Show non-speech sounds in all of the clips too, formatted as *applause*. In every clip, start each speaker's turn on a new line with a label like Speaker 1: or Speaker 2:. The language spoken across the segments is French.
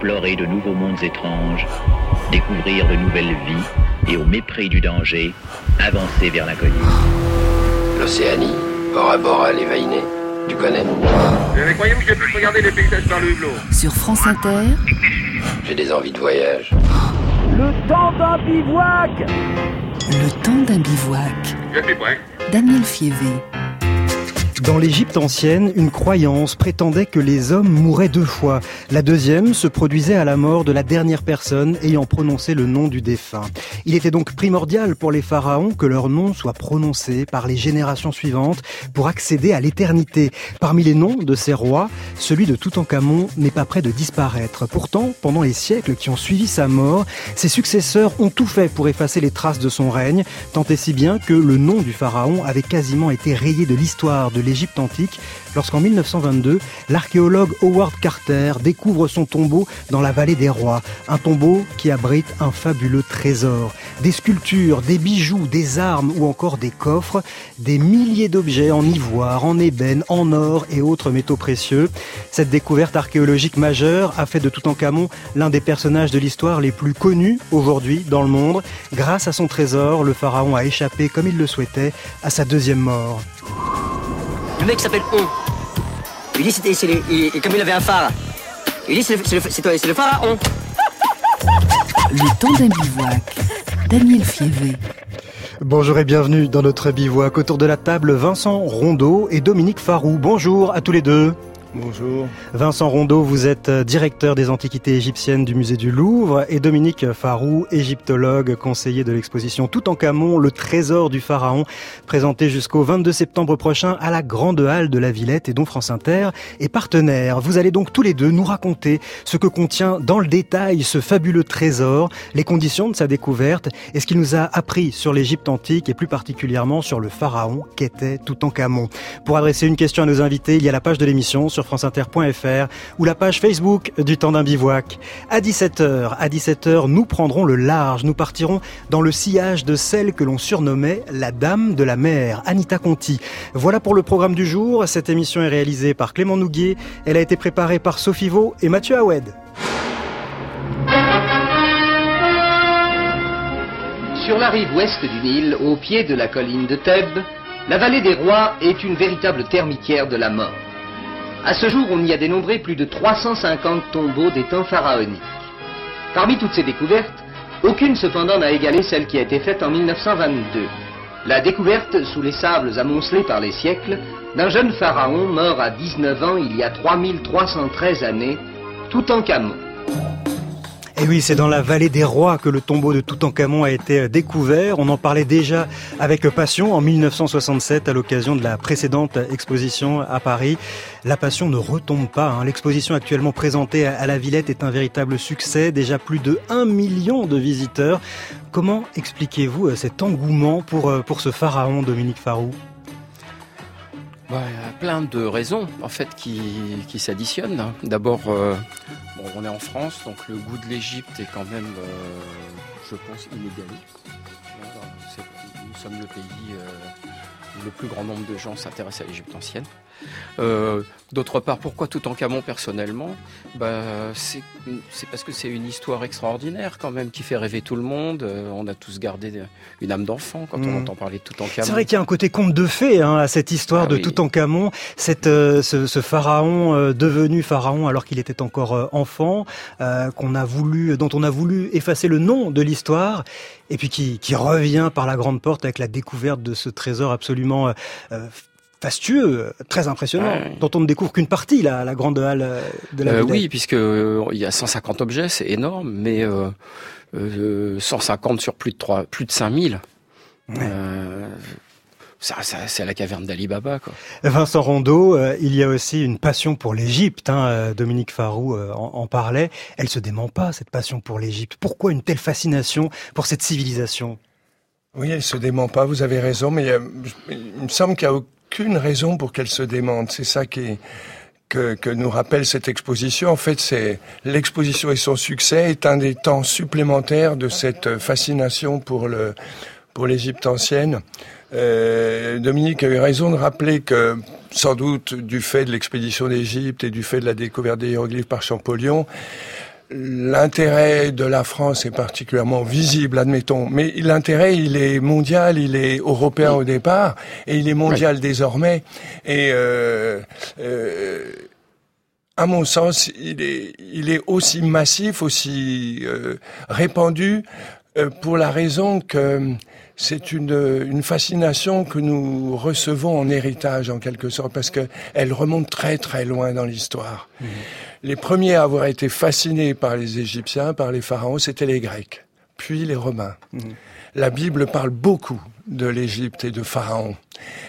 Speaker 1: explorer de nouveaux mondes étranges, découvrir de nouvelles vies et au mépris du danger, avancer vers l'inconnu.
Speaker 2: L'Océanie, Bora Bora, les Vainés, tu connais?
Speaker 3: Mais croyez-vous que je puisse regarder les paysages par le hublot
Speaker 4: Sur France Inter,
Speaker 2: J'ai des envies de voyage.
Speaker 5: Le temps d'un bivouac
Speaker 4: le temps d'un bivouac.
Speaker 3: Je suis prêt.
Speaker 4: Daniel Fievé.
Speaker 6: Dans l'Égypte ancienne, une croyance prétendait que les hommes mouraient deux fois. La deuxième se produisait à la mort de la dernière personne ayant prononcé le nom du défunt. Il était donc primordial pour les pharaons que leur nom soit prononcé par les générations suivantes pour accéder à l'éternité. Parmi les noms de ces rois, celui de Toutankhamon n'est pas près de disparaître. Pourtant, pendant les siècles qui ont suivi sa mort, ses successeurs ont tout fait pour effacer les traces de son règne, tant et si bien que le nom du pharaon avait quasiment été rayé de l'histoire de l'Égypte antique lorsqu'en 1922, l'archéologue Howard Carter découvre son tombeau dans la vallée des rois, un tombeau qui abrite un fabuleux trésor. Des sculptures, des bijoux, des armes ou encore des coffres, des milliers d'objets en ivoire, en ébène, en or et autres métaux précieux. Cette découverte archéologique majeure a fait de Toutankhamon l'un des personnages de l'histoire les plus connus aujourd'hui dans le monde. Grâce à son trésor, le pharaon a échappé comme il le souhaitait à sa deuxième mort.
Speaker 7: Le mec s'appelle On. Il dit c'était, c'est il- comme il avait un phare. Il dit c'est le, c'est le- c'est- c'est le pharaon.
Speaker 4: Le temps d'un bivouac. Daniel Fievé.
Speaker 6: Bonjour et bienvenue dans notre bivouac. Autour de la table, Vincent Rondeau et Dominique Farou. Bonjour à tous les deux.
Speaker 8: Bonjour.
Speaker 6: Vincent Rondeau, vous êtes euh, directeur des antiquités égyptiennes du musée du Louvre et Dominique Farou, égyptologue, conseiller de l'exposition Toutankhamon, le trésor du pharaon, présenté jusqu'au 22 septembre prochain à la Grande Halle de la Villette et dont France Inter est partenaire. Vous allez donc tous les deux nous raconter ce que contient dans le détail ce fabuleux trésor, les conditions de sa découverte et ce qu'il nous a appris sur l'Égypte antique et plus particulièrement sur le pharaon qu'était Toutankhamon. Pour adresser une question à nos invités, il y a la page de l'émission franceinter.fr ou la page Facebook du temps d'un bivouac. À 17h, à 17h, nous prendrons le large. Nous partirons dans le sillage de celle que l'on surnommait la dame de la mer, Anita Conti. Voilà pour le programme du jour. Cette émission est réalisée par Clément Nouguier. Elle a été préparée par Sophie Vaux et Mathieu Houed.
Speaker 9: Sur la rive ouest du Nil, au pied de la colline de Thèbes, la vallée des rois est une véritable termitière de la mort. À ce jour, on y a dénombré plus de 350 tombeaux des temps pharaoniques. Parmi toutes ces découvertes, aucune cependant n'a égalé celle qui a été faite en 1922. La découverte, sous les sables amoncelés par les siècles, d'un jeune pharaon mort à 19 ans il y a 3313 années, Toutankhamon.
Speaker 6: Et oui, c'est dans la vallée des rois que le tombeau de Toutankhamon a été découvert. On en parlait déjà avec passion en 1967 à l'occasion de la précédente exposition à Paris. La passion ne retombe pas. hein. L'exposition actuellement présentée à la Villette est un véritable succès. Déjà plus de 1 million de visiteurs. Comment expliquez-vous euh, cet engouement pour, euh, pour ce pharaon, Dominique Farou?
Speaker 10: Bah, il y a plein de raisons en fait qui, s'additionnent. D'abord, euh, bon, on est en France, donc le goût de l'Égypte est quand même, euh, je pense, inégalé. Nous sommes le pays euh, le plus grand nombre de gens s'intéressent à l'Égypte ancienne. Euh, D'autre part, pourquoi Toutankhamon personnellement? Bah, C'est c'est parce que c'est une histoire extraordinaire quand même qui fait rêver tout le monde. Euh, on a tous gardé une âme d'enfant quand on
Speaker 6: Mm.
Speaker 10: entend parler de Toutankhamon.
Speaker 6: C'est vrai qu'il y a un côté conte de fées hein, à cette histoire
Speaker 10: Ah
Speaker 6: de
Speaker 10: oui.
Speaker 6: Toutankhamon, cette, euh, ce, ce pharaon devenu pharaon alors qu'il était encore enfant, qu'on a voulu, dont on a voulu effacer le nom de l'histoire, et puis qui, qui revient par la grande porte avec la découverte de ce trésor absolument euh, euh, fastueux, très impressionnant,
Speaker 10: Ouais.
Speaker 6: dont on ne découvre qu'une partie, la, la grande halle euh, de la
Speaker 10: Euh, oui, puisque euh, il y a 150 objets, c'est énorme, mais euh, euh, 150 sur plus de 3, plus de 5000. Euh, ça, ça, c'est la caverne d'Ali Baba, quoi.
Speaker 6: Vincent Rondeau, euh, il y a aussi une passion pour l'Égypte. Hein, euh, Dominique Farou euh, en, en parlait. Elle se dément pas cette passion pour l'Égypte. Pourquoi une telle fascination pour cette civilisation?
Speaker 8: Oui, elle se dément pas, vous avez raison, mais euh, il me semble qu'il n'y a aucune raison pour qu'elle se démente. C'est ça qui est- que, que nous rappelle cette exposition. En fait, c'est l'exposition et son succès est un des temps supplémentaires de cette fascination pour le pour l'Égypte ancienne. Euh, Dominique a eu raison de rappeler que, sans doute, du fait de l'expédition d'Égypte et du fait de la découverte des hiéroglyphes par Champollion, l'intérêt de la France est particulièrement visible, admettons, mais l'intérêt, il est mondial, il est européen au départ, et il est mondial désormais. Et euh, euh, à mon sens, il est, il est aussi massif, aussi euh, répandu, euh, pour la raison que c'est une, une fascination que nous recevons en héritage en quelque sorte parce que elle remonte très très loin dans l'histoire. Mmh. Les premiers à avoir été fascinés par les Égyptiens, par les pharaons, c'était les Grecs, puis les Romains. Mmh. La Bible parle beaucoup de l'Égypte et de Pharaon.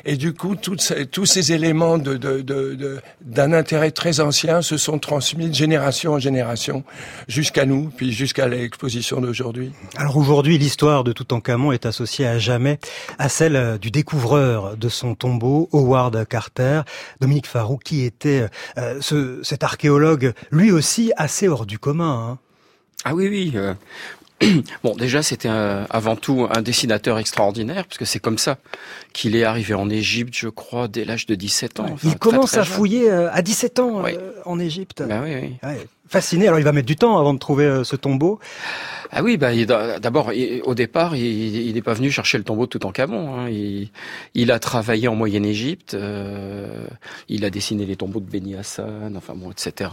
Speaker 8: Et du coup, ces, tous ces éléments d'un de, de, de, intérêt très ancien se sont transmis de génération en génération jusqu'à nous, puis jusqu'à l'exposition d'aujourd'hui.
Speaker 6: Alors aujourd'hui, l'histoire de Toutankhamon est associée à jamais à celle euh, du découvreur de son tombeau, Howard Carter. Dominique Farou, qui était euh, ce, cet archéologue, lui aussi assez hors du commun. Hein.
Speaker 10: Ah oui, oui. Euh, *clears throat* Bon, déjà, c'était avant tout un dessinateur extraordinaire, parce que c'est comme ça qu'il est arrivé en Égypte, je crois, dès l'âge de 17 ans.
Speaker 6: il commence à fouiller euh, à 17 ans euh, en Égypte.
Speaker 10: Ben oui, oui.
Speaker 6: Ouais. Fasciné. Alors, il va mettre du temps avant de trouver euh, ce tombeau.
Speaker 10: Ah oui, bah, d'abord, au départ, il n'est pas venu chercher le tombeau de Toutankhamon. Hein. Il, il a travaillé en Moyenne Égypte. Euh, il a dessiné les tombeaux de Beni Hassan, enfin bon, etc.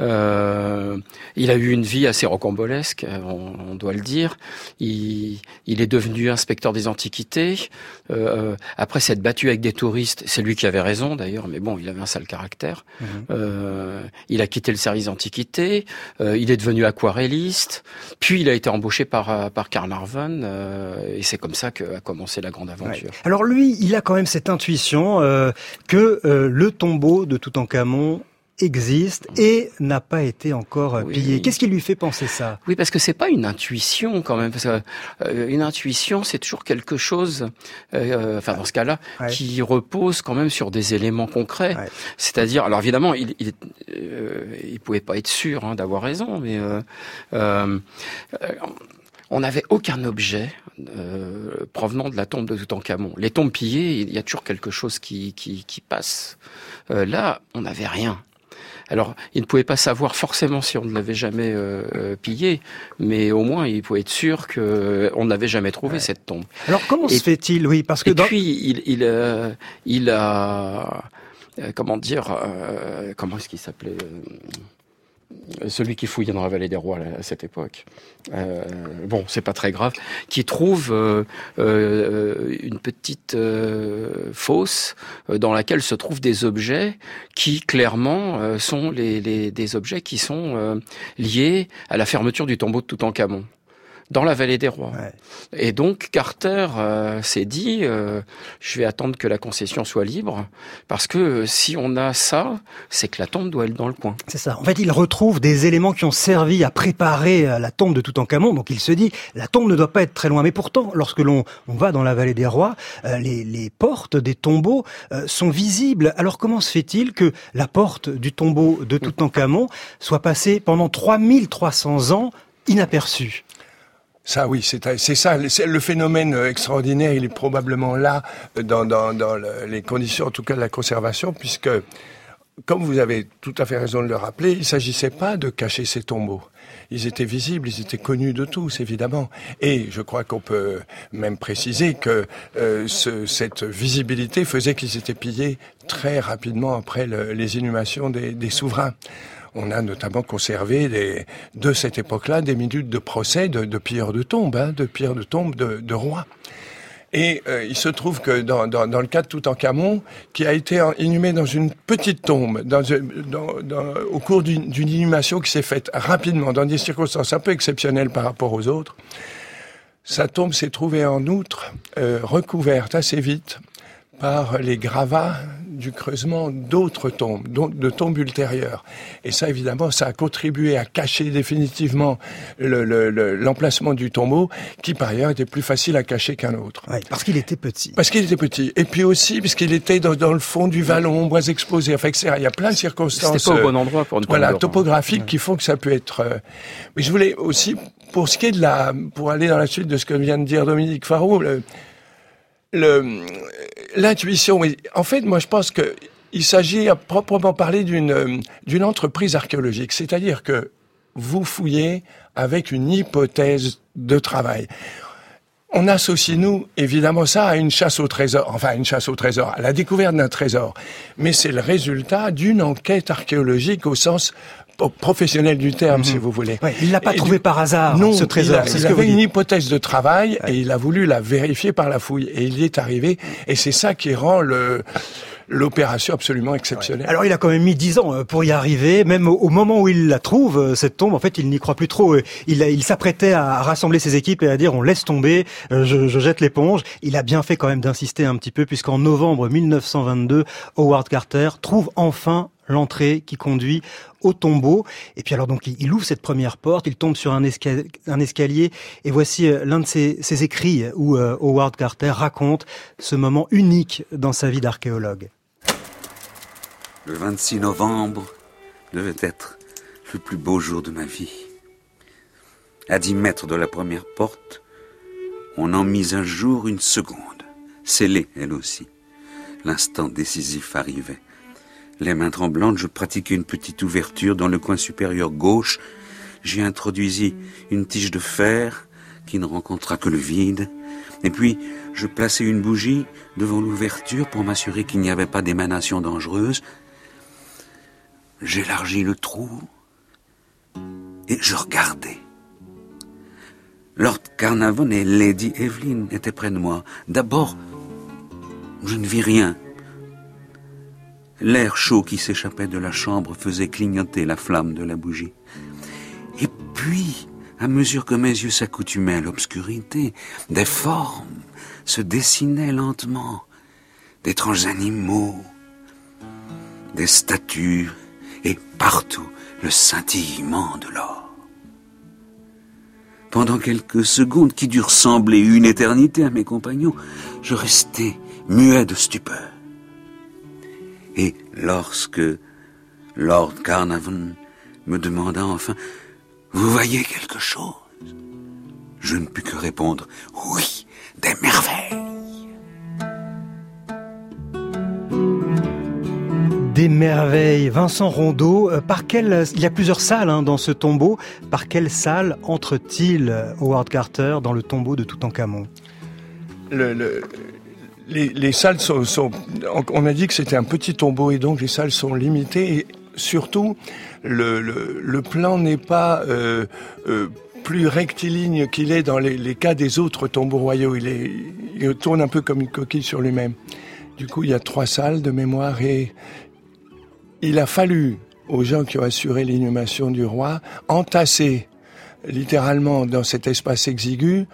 Speaker 10: Euh, il a eu une vie assez rocambolesque, on, doit le dire. Il, il, est devenu inspecteur des antiquités. Euh, après s'être battu avec des touristes, c'est lui qui avait raison d'ailleurs, mais bon, il avait un sale caractère. Mmh. Il a quitté le service antiquité. Euh, il est devenu aquarelliste. Puis il a été embauché par, euh, par Karl euh, et c'est comme ça qu'a commencé la grande aventure.
Speaker 6: Alors lui, il a quand même cette intuition que le tombeau de Toutankhamon existe et n'a pas été encore pillé. Qu'est-ce qui lui fait penser ça?
Speaker 10: Oui, parce que c'est pas une intuition quand même. Parce que, euh, une intuition, c'est toujours quelque chose, euh, enfin dans ce cas-là, qui repose quand même sur des éléments concrets. C'est-à-dire, alors évidemment, il, il, euh, il pouvait pas être sûr hein, d'avoir raison, mais euh, on n'avait aucun objet euh, provenant de la tombe de Toutankhamon. Les tombes pillées, il y a toujours quelque chose qui, qui, qui passe. Euh, là, on n'avait rien. Alors, il ne pouvait pas savoir forcément si on ne l'avait jamais euh, euh pillé, mais au moins il pouvait être sûr qu'on euh, n'avait jamais trouvé ouais. cette tombe.
Speaker 6: Alors, comment et, se fait-il? Oui, parce que
Speaker 10: et
Speaker 6: dans...
Speaker 10: puis il, il, euh, il a comment dire comment est-ce qu'il s'appelait celui qui fouillait dans la vallée des rois à cette époque. Euh, bon, c'est pas très grave. Qui trouve euh, euh, une petite euh, fosse dans laquelle se trouvent des objets qui clairement sont des objets qui sont liés à la fermeture du tombeau de Toutankhamon dans la vallée des rois. Ouais. Et donc Carter euh, s'est dit, euh, je vais attendre que la concession soit libre, parce que euh, si on a ça, c'est que la tombe doit être dans le coin.
Speaker 6: C'est ça. En fait, il retrouve des éléments qui ont servi à préparer euh, la tombe de Toutankhamon, donc il se dit, la tombe ne doit pas être très loin. Mais pourtant, lorsque l'on on va dans la vallée des rois, euh, les, les, portes des tombeaux sont visibles. Alors comment se fait-il que la porte du tombeau de Toutankhamon soit passée pendant 3300 ans inaperçue?
Speaker 8: Ça, oui, c'est ça. Le phénomène extraordinaire, il est probablement là dans, dans, dans le, les conditions, en tout cas, de la conservation, puisque, comme vous avez tout à fait raison de le rappeler, il ne s'agissait pas de cacher ces tombeaux. Ils étaient visibles, ils étaient connus de tous, évidemment. Et je crois qu'on peut même préciser que euh, ce, cette visibilité faisait qu'ils étaient pillés très rapidement après le, les inhumations des souverains on a notamment conservé des, de cette époque-là des minutes de procès de, de pilleurs de tombes, hein, de pilleurs de tombes de, rois. Et euh, il se trouve que dans, le cas de Toutankhamon, qui a été inhumé dans une petite tombe, dans au cours d'une inhumation qui s'est faite rapidement, dans des circonstances un peu exceptionnelles par rapport aux autres, sa tombe s'est trouvée en outre euh, recouverte assez vite par les gravats du creusement d'autres tombes, de tombes ultérieures. Et ça, évidemment, ça a contribué à cacher définitivement l'emplacement le, le, du tombeau, qui par ailleurs était plus facile à cacher qu'un autre.
Speaker 6: Ouais, parce qu'il était petit.
Speaker 8: Parce qu'il était petit. Et puis aussi, puisqu'il était dans, dans, le fond du vallon, bois exposés. Enfin, etc. Il y a plein de circonstances.
Speaker 10: Pas au bon endroit pour une
Speaker 8: Voilà, topographiques ouais. qui font que ça peut être. Euh... Mais je voulais aussi, pour ce qui est de la, pour aller dans la suite de ce que vient de dire Dominique Farou, le, le l'intuition. En fait, moi, je pense que il s'agit à proprement parler d'une d'une entreprise archéologique, c'est-à-dire que vous fouillez avec une hypothèse de travail. On associe, nous, évidemment, ça à une chasse au trésor, enfin une chasse au trésor, à la découverte d'un trésor. Mais c'est le résultat d'une enquête archéologique au sens professionnel du terme, si vous voulez.
Speaker 6: Ouais, il l'a pas
Speaker 8: Et
Speaker 6: trouvé
Speaker 8: du-
Speaker 6: par hasard,
Speaker 8: non,
Speaker 6: ce trésor.
Speaker 8: Il, a- il
Speaker 6: ce
Speaker 8: avait une hypothèse de travail et il a voulu la vérifier par la fouille. Et il y est arrivé. Et c'est ça qui rend le l'opération absolument exceptionnelle.
Speaker 6: Alors il a quand même mis dix ans euh, pour y arriver, même au, moment où il la trouve, euh, cette tombe, en fait il n'y croit plus trop. Euh, Il, il s'apprêtait à rassembler ses équipes et à dire on laisse tomber, je, je jette l'éponge. Il a bien fait quand même d'insister un petit peu puisqu'en novembre 1922, Howard Carter trouve enfin l'entrée qui conduit au tombeau. Et puis alors donc il, ouvre cette première porte, il tombe sur un, esca- un escalier et voici euh, l'un de ses, ses écrits où euh, Howard Carter raconte ce moment unique dans sa vie d'archéologue.
Speaker 11: Le 26 novembre devait être le plus beau jour de ma vie. À dix mètres de la première porte, on en mit un jour une seconde, scellée elle aussi. L'instant décisif arrivait. Les mains tremblantes, je pratiquai une petite ouverture dans le coin supérieur gauche. J'y introduisis une tige de fer qui ne rencontra que le vide. Et puis, je plaçai une bougie devant l'ouverture pour m'assurer qu'il n'y avait pas d'émanation dangereuse. J'élargis le trou et je regardais. Lord Carnarvon et Lady Evelyn étaient près de moi. D'abord, je ne vis rien. L'air chaud qui s'échappait de la chambre faisait clignoter la flamme de la bougie. Et puis, à mesure que mes yeux s'accoutumaient à l'obscurité, des formes se dessinaient lentement, d'étranges animaux, des statues, et partout le scintillement de l'or. Pendant quelques secondes qui durent sembler une éternité à mes compagnons, je restais muet de stupeur. Lorsque Lord Carnarvon me demanda enfin Vous voyez quelque chose? Je ne pus que répondre Oui, des merveilles.
Speaker 6: Des merveilles. Vincent Rondeau, euh, par quelle, il y a plusieurs salles hein, dans ce tombeau. Par quelle salle entre-t-il euh, Howard Carter dans le tombeau de Toutankhamon?
Speaker 8: Le, le- les, les salles sont, on a dit que c'était un petit tombeau et donc les salles sont limitées et surtout le plan n'est pas euh, euh, plus rectiligne qu'il est dans les, les cas des autres tombeaux royaux. Il, est, il tourne un peu comme une coquille sur lui-même. Du coup, il y a trois salles de mémoire et il a fallu aux gens qui ont assuré l'inhumation du roi entasser littéralement dans cet espace exigu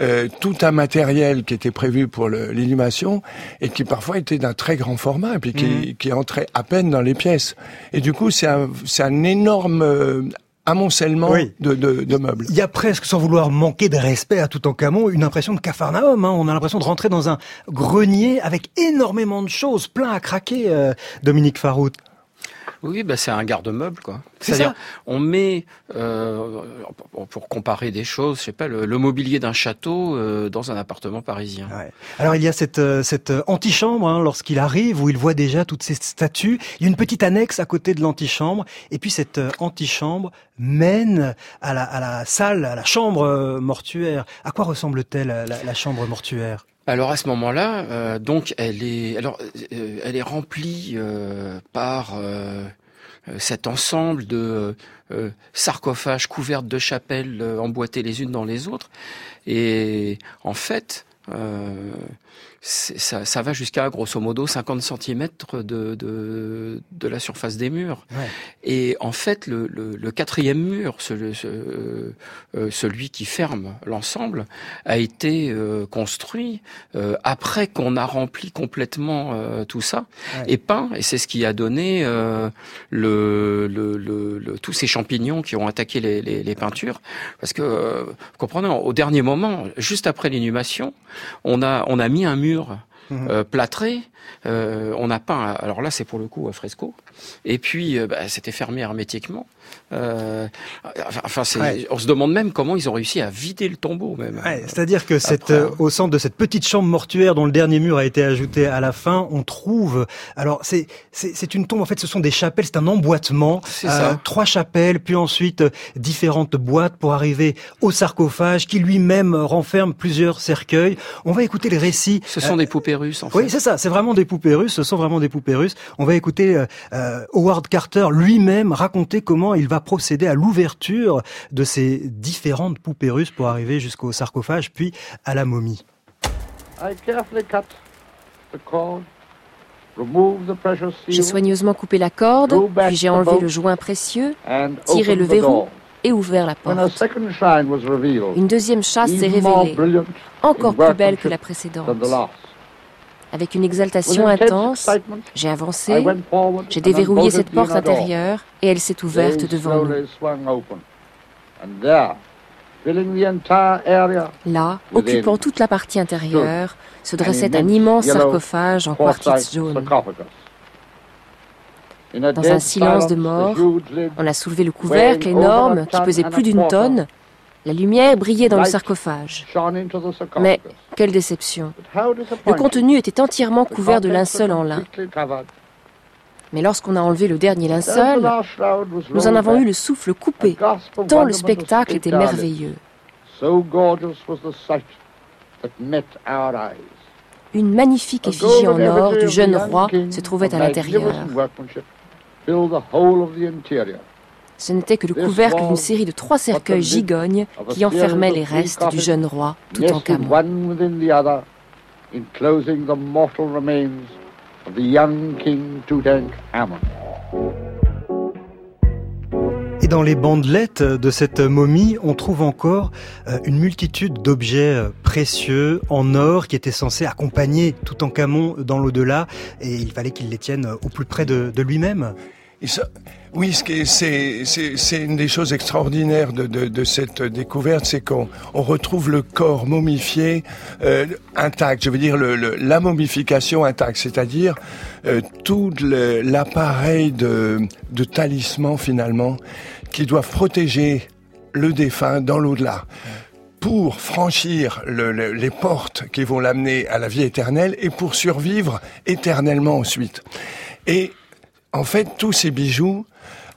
Speaker 8: euh, tout un matériel qui était prévu pour l'inhumation et qui parfois était d'un très grand format et puis qui, qui entrait à peine dans les pièces. Et du coup, c'est un, un énorme euh, amoncellement
Speaker 6: Oui.
Speaker 8: de, de, de meubles.
Speaker 6: Il y a presque, sans vouloir manquer de respect à Toutankhamon, une impression de Capharnaüm. hein. On a l'impression de rentrer dans un grenier avec énormément de choses, plein à craquer, euh, Dominique Farout.
Speaker 10: Oui, bah c'est un garde-meuble, quoi.
Speaker 6: C'est
Speaker 10: C'est-à-dire, on met, euh, pour- comparer des choses, je sais pas, le, le mobilier d'un château euh, dans un appartement parisien.
Speaker 6: Ouais. Alors il y a cette, euh, cette antichambre hein, lorsqu'il arrive où il voit déjà toutes ces statues. Il y a une petite annexe à côté de l'antichambre et puis cette euh, antichambre mène à la, à la salle, à la chambre euh, mortuaire. À quoi ressemble-t-elle la, la chambre mortuaire?
Speaker 10: Alors à ce moment-là, euh, donc elle est, alors euh, elle est remplie euh, par cet ensemble de sarcophages couverts de chapelles emboîtées les unes dans les autres, et en fait. Ça, ça va jusqu'à grosso modo 50 cm de, de, de la surface des murs.
Speaker 6: Ouais.
Speaker 10: Et en fait, le, le, le quatrième mur, ce- ce- euh, celui qui ferme l'ensemble, a été euh, construit euh, après qu'on a rempli complètement tout ça
Speaker 6: Ouais.
Speaker 10: et peint. Et c'est ce qui a donné le, tous ces champignons qui ont attaqué les, les, les peintures. Parce que, vous comprenez, au dernier moment, juste après l'inhumation, on a, on a mis un mur mhm. euh, plâtré. Euh, on a peint, alors là c'est pour le coup à fresco. Et puis bah, c'était fermé hermétiquement. Euh, enfin, on se demande même comment ils ont réussi à vider le tombeau, même.
Speaker 6: C'est-à-dire que cette, euh, au centre de cette petite chambre mortuaire dont le dernier mur a été ajouté à la fin, on trouve. Alors, c'est c'est une tombe. En fait, ce sont des chapelles. C'est un emboîtement. Euh, trois chapelles, puis ensuite euh, différentes boîtes pour arriver au sarcophage qui lui-même renferme plusieurs cercueils. On va écouter les récits.
Speaker 10: Ce sont des poupées russes. En fait.
Speaker 6: Oui, c'est ça. C'est vraiment des poupées russes. Ce sont vraiment des poupées russes. On va écouter Howard Carter lui-même raconter comment il va procéder à l'ouverture de ces différentes poupées russes pour arriver jusqu'au sarcophage, puis à la momie.
Speaker 12: J'ai soigneusement coupé la corde, puis j'ai enlevé le joint précieux, tiré le verrou et ouvert la porte. Une deuxième chasse s'est révélée, encore plus belle que la précédente. Avec une exaltation intense, j'ai avancé, j'ai déverrouillé cette porte intérieure et elle s'est ouverte devant nous. Là, occupant toute la partie intérieure, se dressait un immense sarcophage en quartz jaune. Dans un silence de mort, on a soulevé le couvercle énorme qui pesait plus d'une tonne la lumière brillait dans le sarcophage. Mais quelle déception. Le contenu était entièrement couvert de linceul en lin. Mais lorsqu'on a enlevé le dernier linceul, nous en avons eu le souffle coupé, tant le spectacle était merveilleux. Une magnifique effigie en or du jeune roi se trouvait à l'intérieur. Ce n'était que le couvercle d'une série de trois cercueils gigognes qui enfermaient les restes du jeune roi tout en
Speaker 6: Et dans les bandelettes de cette momie, on trouve encore euh, une multitude d'objets euh, précieux en or qui étaient censés accompagner tout en Camon dans l'au-delà, et il fallait qu'il les tienne au plus près de, de lui-même.
Speaker 8: Oui, c'est une des choses extraordinaires de, de, de cette découverte, c'est qu'on on retrouve le corps momifié euh, intact. Je veux dire le, la momification intacte, c'est-à-dire euh, tout l'appareil de, de talisman finalement qui doivent protéger le défunt dans l'au-delà pour franchir le, les portes qui vont l'amener à la vie éternelle et pour survivre éternellement ensuite. Et en fait, tous ces bijoux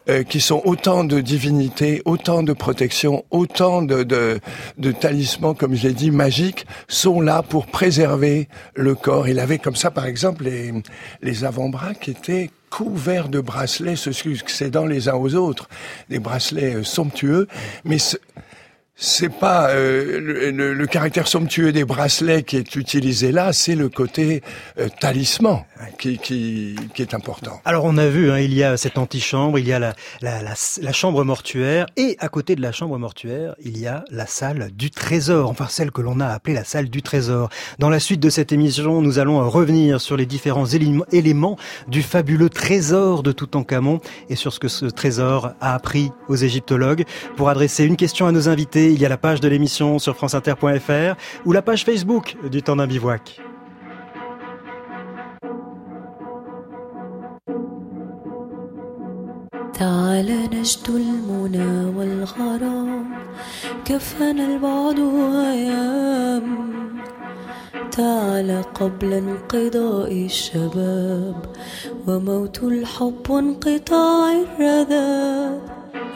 Speaker 8: euh, qui sont autant de divinités, autant de protection, autant de, de, de talismans, comme je l'ai dit, magiques, sont là pour préserver le corps. Il avait comme ça, par exemple, les, les avant-bras qui étaient couverts de bracelets se succédant les uns aux autres, des bracelets euh, somptueux, mais c'est pas euh, le, le, caractère somptueux des bracelets qui est utilisé là, c'est le côté euh, talisman qui, qui, qui, est important.
Speaker 6: Alors on a vu, hein, il y a cette antichambre, il y a la, la, la, la, chambre mortuaire, et à côté de la chambre mortuaire, il y a la salle du trésor, enfin celle que l'on a appelée la salle du trésor. Dans la suite de cette émission, nous allons revenir sur les différents éléments du fabuleux trésor de Toutankhamon et sur ce que ce trésor a appris aux égyptologues. Pour adresser une question à nos invités, il y a la page de l'émission sur franceinter.fr ou la page Facebook du temps d'un bivouac. تعال نجد المنى والغرام كفنا البعد أيام تعال قبل انقضاء الشباب وموت الحب وانقطاع الرذاب.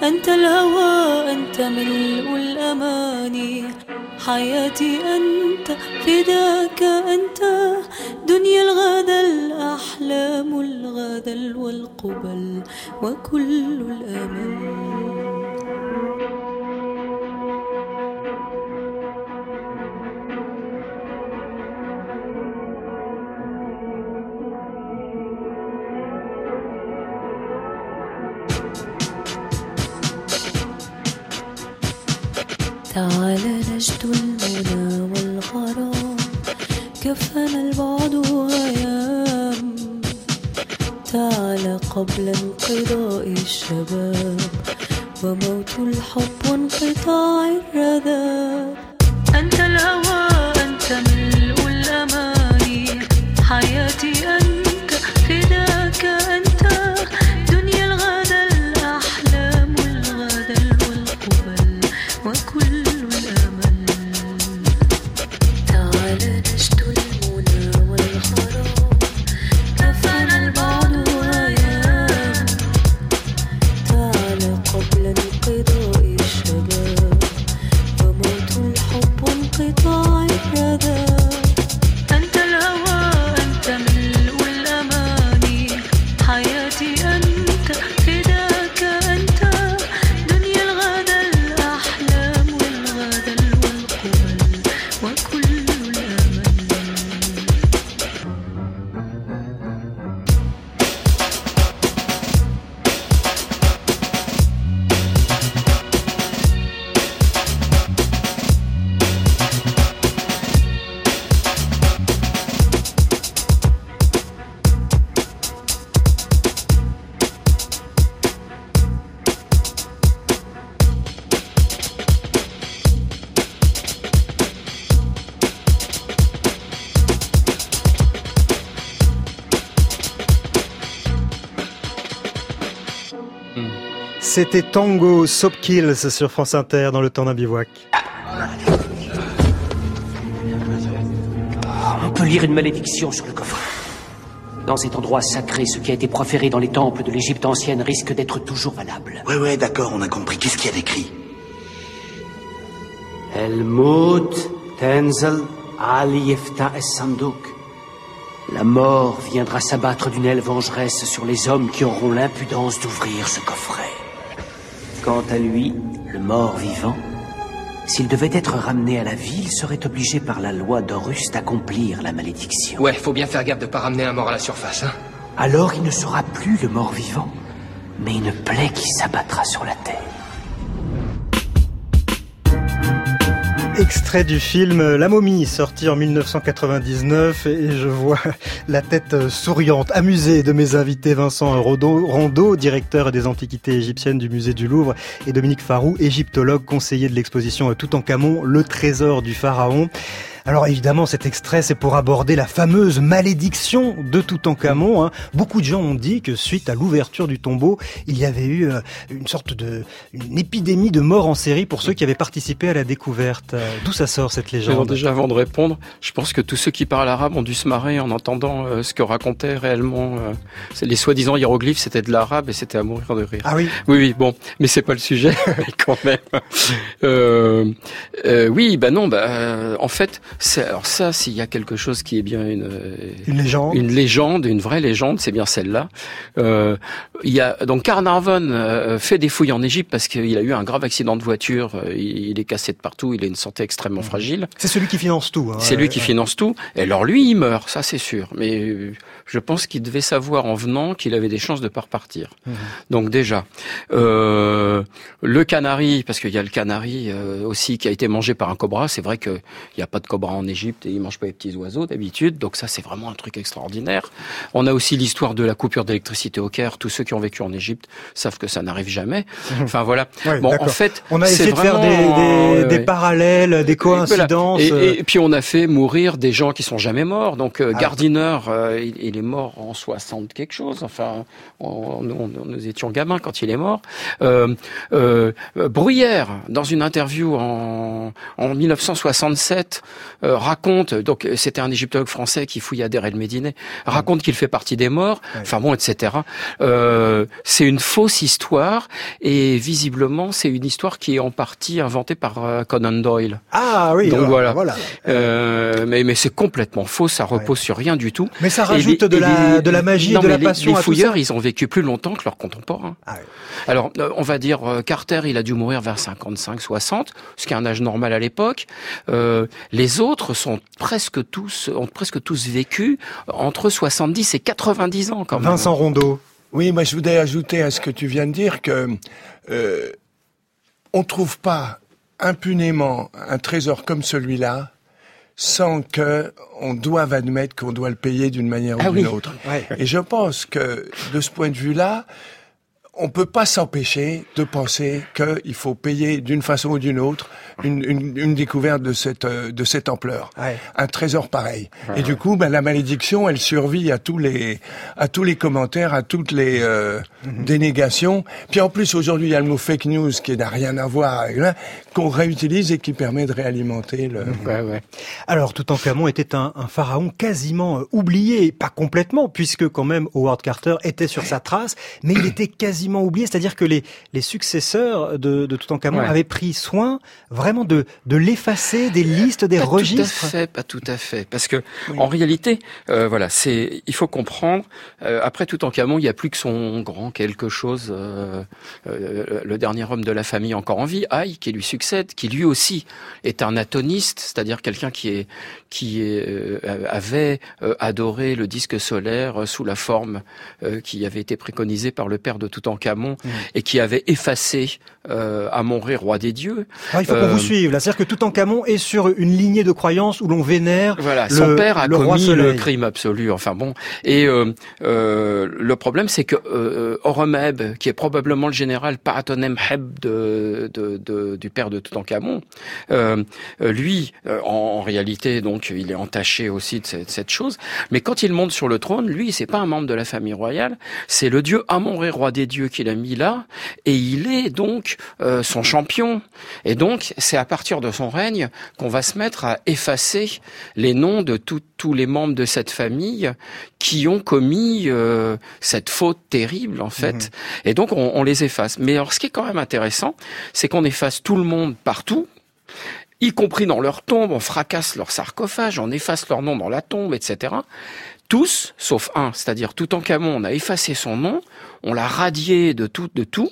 Speaker 6: أنت الهوى أنت ملء الأماني. حياتي أنت فداك أنت. دنيا الغدا الأحلام الغدا والقبل وكل الأمل. تعال نجد المنى والغرام كفنا البعد قبل انقضاء الشباب وموت الحب وانقطاع الرذاب. أنت الهوى. C'était Tango Soap Kills sur France Inter dans le temps d'un bivouac.
Speaker 13: On peut lire une malédiction sur le coffret. Dans cet endroit sacré, ce qui a été proféré dans les temples de l'Égypte ancienne risque d'être toujours valable.
Speaker 14: Ouais, ouais, d'accord, on a compris. Qu'est-ce qu'il y a d'écrit
Speaker 13: El Mout Tenzel Al Yefta Es Sandouk. La mort viendra s'abattre d'une aile vengeresse sur les hommes qui auront l'impudence d'ouvrir ce coffret. Quant à lui, le mort vivant, s'il devait être ramené à la vie, il serait obligé par la loi d'Horus d'accomplir la malédiction.
Speaker 9: Ouais, faut bien faire gaffe de pas ramener un mort à la surface, hein.
Speaker 13: Alors il ne sera plus le mort vivant, mais une plaie qui s'abattra sur la terre.
Speaker 6: Extrait du film La momie, sorti en 1999, et je vois *laughs* la tête souriante, amusée de mes invités Vincent Rondeau, directeur des antiquités égyptiennes du musée du Louvre, et Dominique Farou, égyptologue, conseiller de l'exposition Toutankhamon, le trésor du pharaon. Alors évidemment, cet extrait, c'est pour aborder la fameuse malédiction de Toutankhamon. Hein. Beaucoup de gens ont dit que suite à l'ouverture du tombeau, il y avait eu euh, une sorte de une épidémie de morts en série pour ceux qui avaient participé à la découverte. Euh, d'où ça sort cette légende
Speaker 10: Déjà, avant de répondre, je pense que tous ceux qui parlent arabe ont dû se marrer en entendant euh, ce que racontaient réellement les soi-disant hiéroglyphes. C'était de l'arabe et c'était à mourir de rire.
Speaker 6: Ah oui.
Speaker 10: Oui, oui. Bon, mais c'est pas le sujet *laughs* quand même. oui, bah non, bah en fait alors ça, s'il y a quelque chose qui est bien une
Speaker 6: une légende,
Speaker 10: une légende, une vraie légende, c'est bien celle-là. Euh, il y a donc Carnarvon euh, fait des fouilles en Égypte parce qu'il a eu un grave accident de voiture. Euh, il, est cassé de partout. Il a une santé extrêmement mmh. fragile.
Speaker 6: C'est celui qui finance tout. Hein,
Speaker 10: c'est lui qui finance tout. Et alors lui, il meurt, ça c'est sûr. Mais je pense qu'il devait savoir en venant qu'il avait des chances de pas repartir. Mmh. Donc déjà, euh, le canari, parce qu'il y a le canari aussi qui a été mangé par un cobra. C'est vrai qu'il n'y a pas de cobra en Égypte et ils mangent pas les petits oiseaux d'habitude. Donc ça, c'est vraiment un truc extraordinaire. On a aussi l'histoire de la coupure d'électricité au Caire. Tous ceux qui ont vécu en Égypte savent que ça n'arrive jamais. Enfin voilà.
Speaker 6: bon, en fait, on a essayé de faire des, des, parallèles, des coïncidences.
Speaker 10: Et, puis on a fait mourir des gens qui sont jamais morts. Donc euh, ah. Gardiner, euh, il, est mort en 60 quelque chose. Enfin, on, nous étions gamins quand il est mort. Euh, euh, Bruyère, dans une interview en, en 1967, euh, raconte, donc c'était un égyptologue français qui fouillait à Der El Médine, raconte qu'il fait partie des morts, enfin bon, etc. Euh, c'est une fausse histoire et visiblement c'est une histoire qui est en partie inventée par euh, Conan Doyle.
Speaker 6: Ah oui.
Speaker 10: Donc voilà. voilà. mais mais c'est complètement faux, ça repose sur rien du tout.
Speaker 6: Mais ça rajoute de la de la magie, et de la passion.
Speaker 10: Les fouilleurs, ils ont vécu plus longtemps que leurs contemporains. Ah Alors on va dire Carter, il a dû mourir vers 55-60, ce qui est un âge normal à l'époque. les autres autres sont presque tous, ont presque tous vécu entre 70 et 90 ans quand même.
Speaker 6: Vincent Rondeau.
Speaker 8: Oui, moi je voudrais ajouter à ce que tu viens de dire que euh, on trouve pas impunément un trésor comme celui-là sans que on doive admettre qu'on doit le payer d'une manière ou ah d'une autre. Et je pense que de ce point de vue-là, on peut pas s'empêcher de penser qu'il faut payer d'une façon ou d'une autre une, une, une, découverte de cette de cette ampleur, un trésor pareil. Et du coup, ben, la malédiction, elle survit à tous les à tous les commentaires, à toutes les euh, mhm. dénégations. Puis en plus, aujourd'hui, il y a le mot fake news qui n'a rien à voir avec là, qu'on réutilise et qui permet de réalimenter le.
Speaker 6: Ouais, ouais. Alors, Toutankhamon était un, un pharaon quasiment euh, oublié, pas complètement, puisque quand même Howard Carter était sur sa trace, mais il était quasi quasiment oublié, c'est-à-dire que les, les successeurs de, de Toutankhamon avaient pris soin vraiment de, de l'effacer des listes, des
Speaker 10: pas
Speaker 6: registres.
Speaker 10: Tout à fait, pas tout à fait, parce que en réalité, euh, voilà, c'est, il faut comprendre. Euh, après Toutankhamon, il n'y a plus que son grand quelque chose, euh, euh, le dernier homme de la famille encore en vie, Aïe, qui lui succède, qui lui aussi est un atoniste, c'est-à-dire quelqu'un qui est qui est, euh, avait euh, adoré le disque solaire euh, sous la forme qui avait été préconisée par le père de Toutankhamon
Speaker 6: Mmh.
Speaker 10: et qui avait effacé Amon-Ré, roi des dieux.
Speaker 6: Alors, il faut qu'on vous suive c'est-à-dire que Toutankhamon est sur une lignée de croyance où l'on vénère
Speaker 10: Voilà,
Speaker 6: le,
Speaker 10: son père a
Speaker 6: le
Speaker 10: commis le crime absolu. Enfin bon, et le problème c'est que euh, qui est probablement le général Paratonhem-Heb de, de, de- du père de Toutankhamon, euh, euh, lui, euh, en, en réalité, donc, il est entaché aussi de cette, cette chose. Mais quand il monte sur le trône, lui, c'est pas un membre de la famille royale, c'est le dieu Amon-Ré, roi des dieux, qu'il a mis là, et il est donc euh, son champion. Et donc, c'est à partir de son règne qu'on va se mettre à effacer les noms de tout- tous les membres de cette famille qui ont commis euh, cette faute terrible, en fait. Et donc, on, on les efface. Mais alors, ce qui est quand même intéressant, c'est qu'on efface tout le monde partout, y compris dans leur tombe, on fracasse leur sarcophage, on efface leur nom dans la tombe, etc. Tous, sauf un, c'est-à-dire Toutankhamon, on a effacé son nom, on l'a radié de tout, de tout,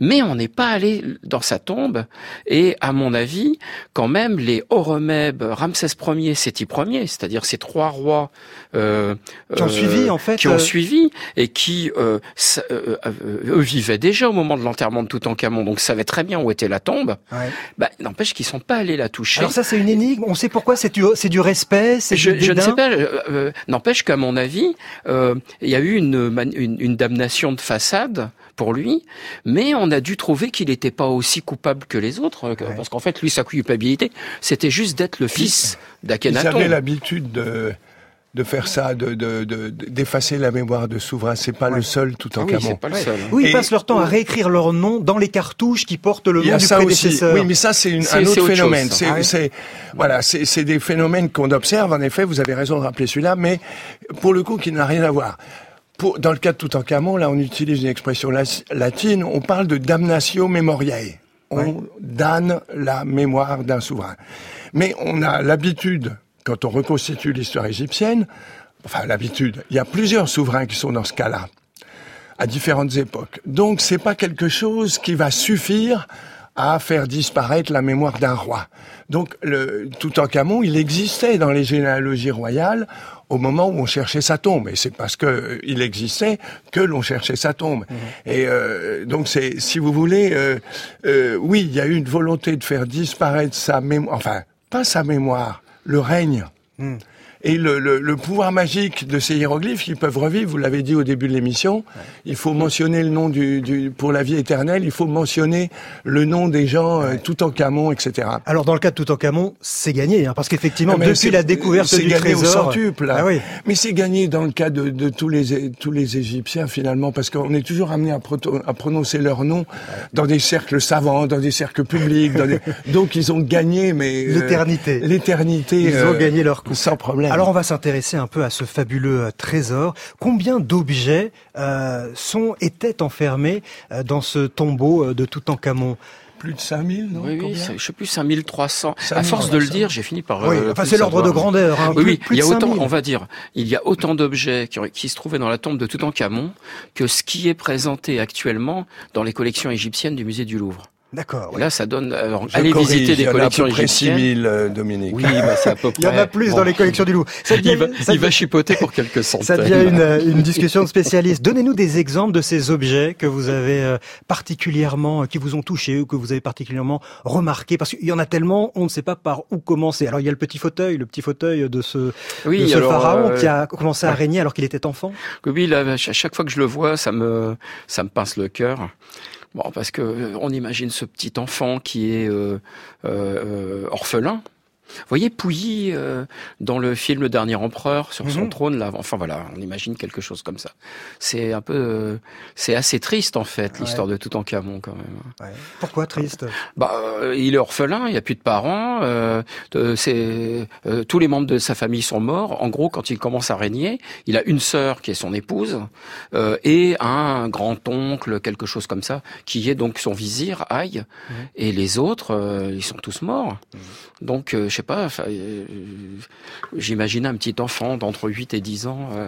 Speaker 10: mais on n'est pas allé dans sa tombe. Et à mon avis, quand même, les Horemheb, Ramsès Ier, Séti Ier, c'est-à-dire ces trois rois euh,
Speaker 6: Qui ont suivi, en fait,
Speaker 10: qui ont
Speaker 6: euh,
Speaker 10: suivi et qui euh, s- euh, euh, eux vivaient déjà au moment de l'enterrement de Toutankhamon, donc savaient très bien où était la tombe.
Speaker 6: Ouais.
Speaker 10: Bah, n'empêche qu'ils sont pas allés la toucher.
Speaker 6: Alors ça c'est une énigme, on sait pourquoi, c'est du, c'est du respect, c'est
Speaker 10: Je,
Speaker 6: du
Speaker 10: je ne sais pas. euh, euh, N'empêche qu'à mon avis, euh, il y a eu une, une, une damnation de façade pour lui, mais on a dû trouver qu'il n'était pas aussi coupable que les autres, euh, parce qu'en fait, lui, sa culpabilité, c'était juste d'être le fils
Speaker 8: Ils
Speaker 10: d'Akhenaton.
Speaker 8: avaient l'habitude de de faire ça, de de- de- d'effacer la mémoire de souverain. C'est pas le seul tout en
Speaker 10: Ah oui, c'est pas le seul. hein.
Speaker 6: Oui, ils
Speaker 8: Et-
Speaker 6: passent leur temps à réécrire leur nom dans les cartouches qui portent le
Speaker 8: Il y
Speaker 6: nom
Speaker 8: a
Speaker 6: du
Speaker 8: ça aussi.
Speaker 6: prédécesseur.
Speaker 8: Oui, mais ça c'est un autre
Speaker 10: autre
Speaker 8: phénomène. C'est.
Speaker 10: Ah
Speaker 8: voilà, c'est c'est des phénomènes qu'on observe. En effet, vous avez raison de rappeler celui-là, mais pour le coup, qui n'a rien à voir. Pour, dans le cas de Toutankhamon, là, on utilise une expression la- latine. On parle de damnatio memoriae. On damne la mémoire d'un souverain. Mais on a l'habitude, quand on reconstitue l'histoire égyptienne, enfin l'habitude, il y a plusieurs souverains qui sont dans ce cas-là à différentes époques. Donc c'est pas quelque chose qui va suffire à faire disparaître la mémoire d'un roi. Donc le Toutankhamon, il existait dans les généalogies royales au moment où on cherchait sa tombe, et c'est parce que euh, il existait que l'on cherchait sa tombe. Et euh, donc c'est, si vous voulez, euh, euh, oui, il y a eu une volonté de faire disparaître sa mémoire, enfin pas sa mémoire, le règne. Et le, le, le pouvoir magique de ces hiéroglyphes qui peuvent revivre, vous l'avez dit au début de l'émission, il faut mentionner le nom du, du pour la vie éternelle, il faut mentionner le nom des gens euh, tout en camon, etc.
Speaker 6: Alors dans le cas de Toutankhamon, c'est gagné, hein, parce qu'effectivement,
Speaker 8: Ah,
Speaker 6: depuis la découverte du
Speaker 8: gagné au
Speaker 6: trésor,
Speaker 8: centuple.
Speaker 6: ah oui.
Speaker 8: Mais c'est gagné dans le cas de, de tous les tous les Égyptiens finalement, parce qu'on est toujours amené à, proto- à prononcer leur nom dans des cercles savants, dans des cercles publics. dans des- *laughs* Donc ils ont gagné, mais euh,
Speaker 6: L'éternité.
Speaker 8: L'éternité.
Speaker 6: Ils ont
Speaker 8: euh,
Speaker 6: gagné leur coup.
Speaker 8: Sans problème.
Speaker 6: Alors on va s'intéresser un peu à ce fabuleux euh, trésor. Combien d'objets euh, sont étaient enfermés euh, dans ce tombeau euh, de Toutankhamon?
Speaker 8: Plus de 5000, non?
Speaker 10: Oui, oui, je sais plus 5300. À
Speaker 8: 5300.
Speaker 10: force de le dire, j'ai fini par.
Speaker 6: Oui,
Speaker 10: euh,
Speaker 6: enfin, c'est l'ordre de grandeur, hein,
Speaker 10: oui,
Speaker 6: plus-
Speaker 10: oui,
Speaker 6: plus
Speaker 10: il y a autant,
Speaker 6: 5000.
Speaker 10: on va dire, il y a autant d'objets qui, qui se trouvaient dans la tombe de Toutankhamon que ce qui est présenté actuellement dans les collections égyptiennes du musée du Louvre.
Speaker 6: D'accord.
Speaker 10: Là, ça donne. alors,
Speaker 8: Je
Speaker 10: allez
Speaker 8: corrige,
Speaker 10: visiter
Speaker 8: il
Speaker 10: des
Speaker 8: y en a à
Speaker 10: collections
Speaker 8: peu près
Speaker 10: égyptiennes.
Speaker 8: 6000, euh, Dominique.
Speaker 10: Oui, bah, c'est à peu près. *laughs*
Speaker 6: Il y en a plus
Speaker 10: Bon.
Speaker 6: dans les collections du Louvre. Ça
Speaker 10: Il va,
Speaker 6: devient- ça
Speaker 10: il va chipoter pour quelques centaines.
Speaker 6: Ça devient une, euh, une discussion *laughs* de spécialistes. Donnez-nous des exemples de ces objets que vous avez euh, particulièrement, euh, qui vous ont touché ou que vous avez particulièrement remarqué, parce qu'il y en a tellement, on ne sait pas par où commencer. Alors il y a le petit fauteuil, le petit fauteuil de ce,
Speaker 10: Oui,
Speaker 6: de ce
Speaker 10: alors,
Speaker 6: pharaon
Speaker 10: euh,
Speaker 6: qui a commencé à régner alors qu'il était enfant.
Speaker 10: Oui, là, à chaque fois que je le vois, ça me, ça me pince le cœur. Bon, parce que euh, on imagine ce petit enfant qui est euh, euh, orphelin. Vous voyez Pouilly euh, dans le film Le Dernier Empereur sur son
Speaker 6: Mhm.
Speaker 10: trône là. Enfin voilà, on imagine quelque chose comme ça. C'est un peu, euh, c'est assez triste en fait l'histoire de Toutankhamon quand même.
Speaker 6: Pourquoi triste?
Speaker 10: Bah, euh, il est orphelin, il n'y a plus de parents. Euh, euh, c'est euh, tous les membres de sa famille sont morts. En gros, quand il commence à régner, il a une sœur qui est son épouse euh, et un grand oncle, quelque chose comme ça, qui est donc son vizir, Aïe. Et les autres, euh, ils sont tous morts. Donc, euh, je sais pas. euh, J'imagine un petit enfant d'entre 8 et 10 ans. euh,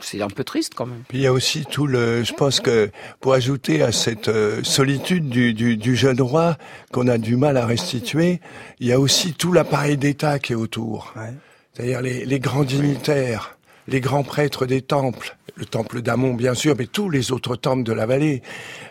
Speaker 10: c'est un peu triste quand même.
Speaker 8: Puis il y a aussi tout le, je pense que pour ajouter à cette euh, solitude du, du, du jeune roi qu'on a du mal à restituer, il y a aussi tout l'appareil d'État qui est autour. C'est-à-dire les, les grands dignitaires, les grands prêtres des temples, le temple d'Amon bien sûr, mais tous les autres temples de la vallée,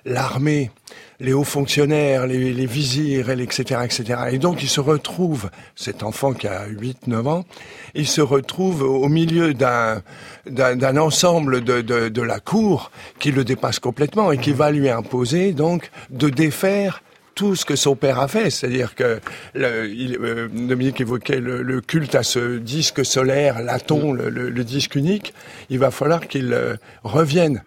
Speaker 8: l'armée, les hauts fonctionnaires, les, les vizirs, et etc., etc. Et donc il se retrouve, cet enfant qui a 8-9 ans, il se retrouve au milieu d'un d'un d'un ensemble de, de, de la cour qui le dépasse complètement et qui va lui imposer donc de défaire tout ce que son père a fait, c'est-à-dire que le, euh, Dominique évoquait le, culte à ce disque solaire, l'aton, le disque unique. Il va falloir qu'il euh, revienne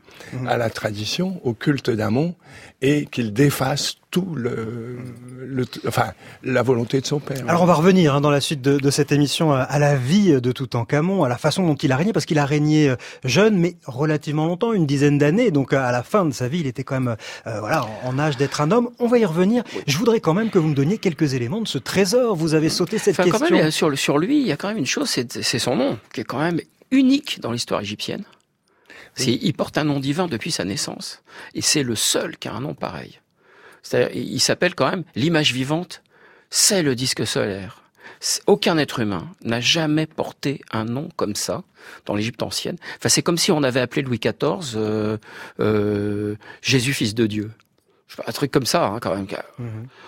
Speaker 8: à la tradition, au culte d'Amon, et qu'il défasse tout le, le- enfin, la volonté de son père.
Speaker 6: Alors on va revenir hein, dans la suite de, de cette émission à, à la vie de Toutankhamon, à la façon dont il a régné, parce qu'il a régné euh, jeune, mais relativement longtemps, une dizaine d'années. Donc à la fin de sa vie, il était quand même euh, voilà en, en âge d'être un homme. On va y revenir. Je voudrais quand même que vous me donniez quelques éléments de ce trésor. Vous avez sauté cette
Speaker 10: Enfin, quand
Speaker 6: question.
Speaker 10: même, sur, lui, il y a quand même une chose, c'est son nom, qui est quand même unique dans l'histoire égyptienne. Il porte un nom divin depuis sa naissance, et c'est le seul qui a un nom pareil. C'est-à-dire, il s'appelle quand même l'image vivante, c'est le disque solaire. Aucun être humain n'a jamais porté un nom comme ça dans l'Égypte ancienne. Enfin, c'est comme si on avait appelé Louis XIV euh, euh, Jésus fils de Dieu. Je sais pas, Un truc comme ça, hein, quand même.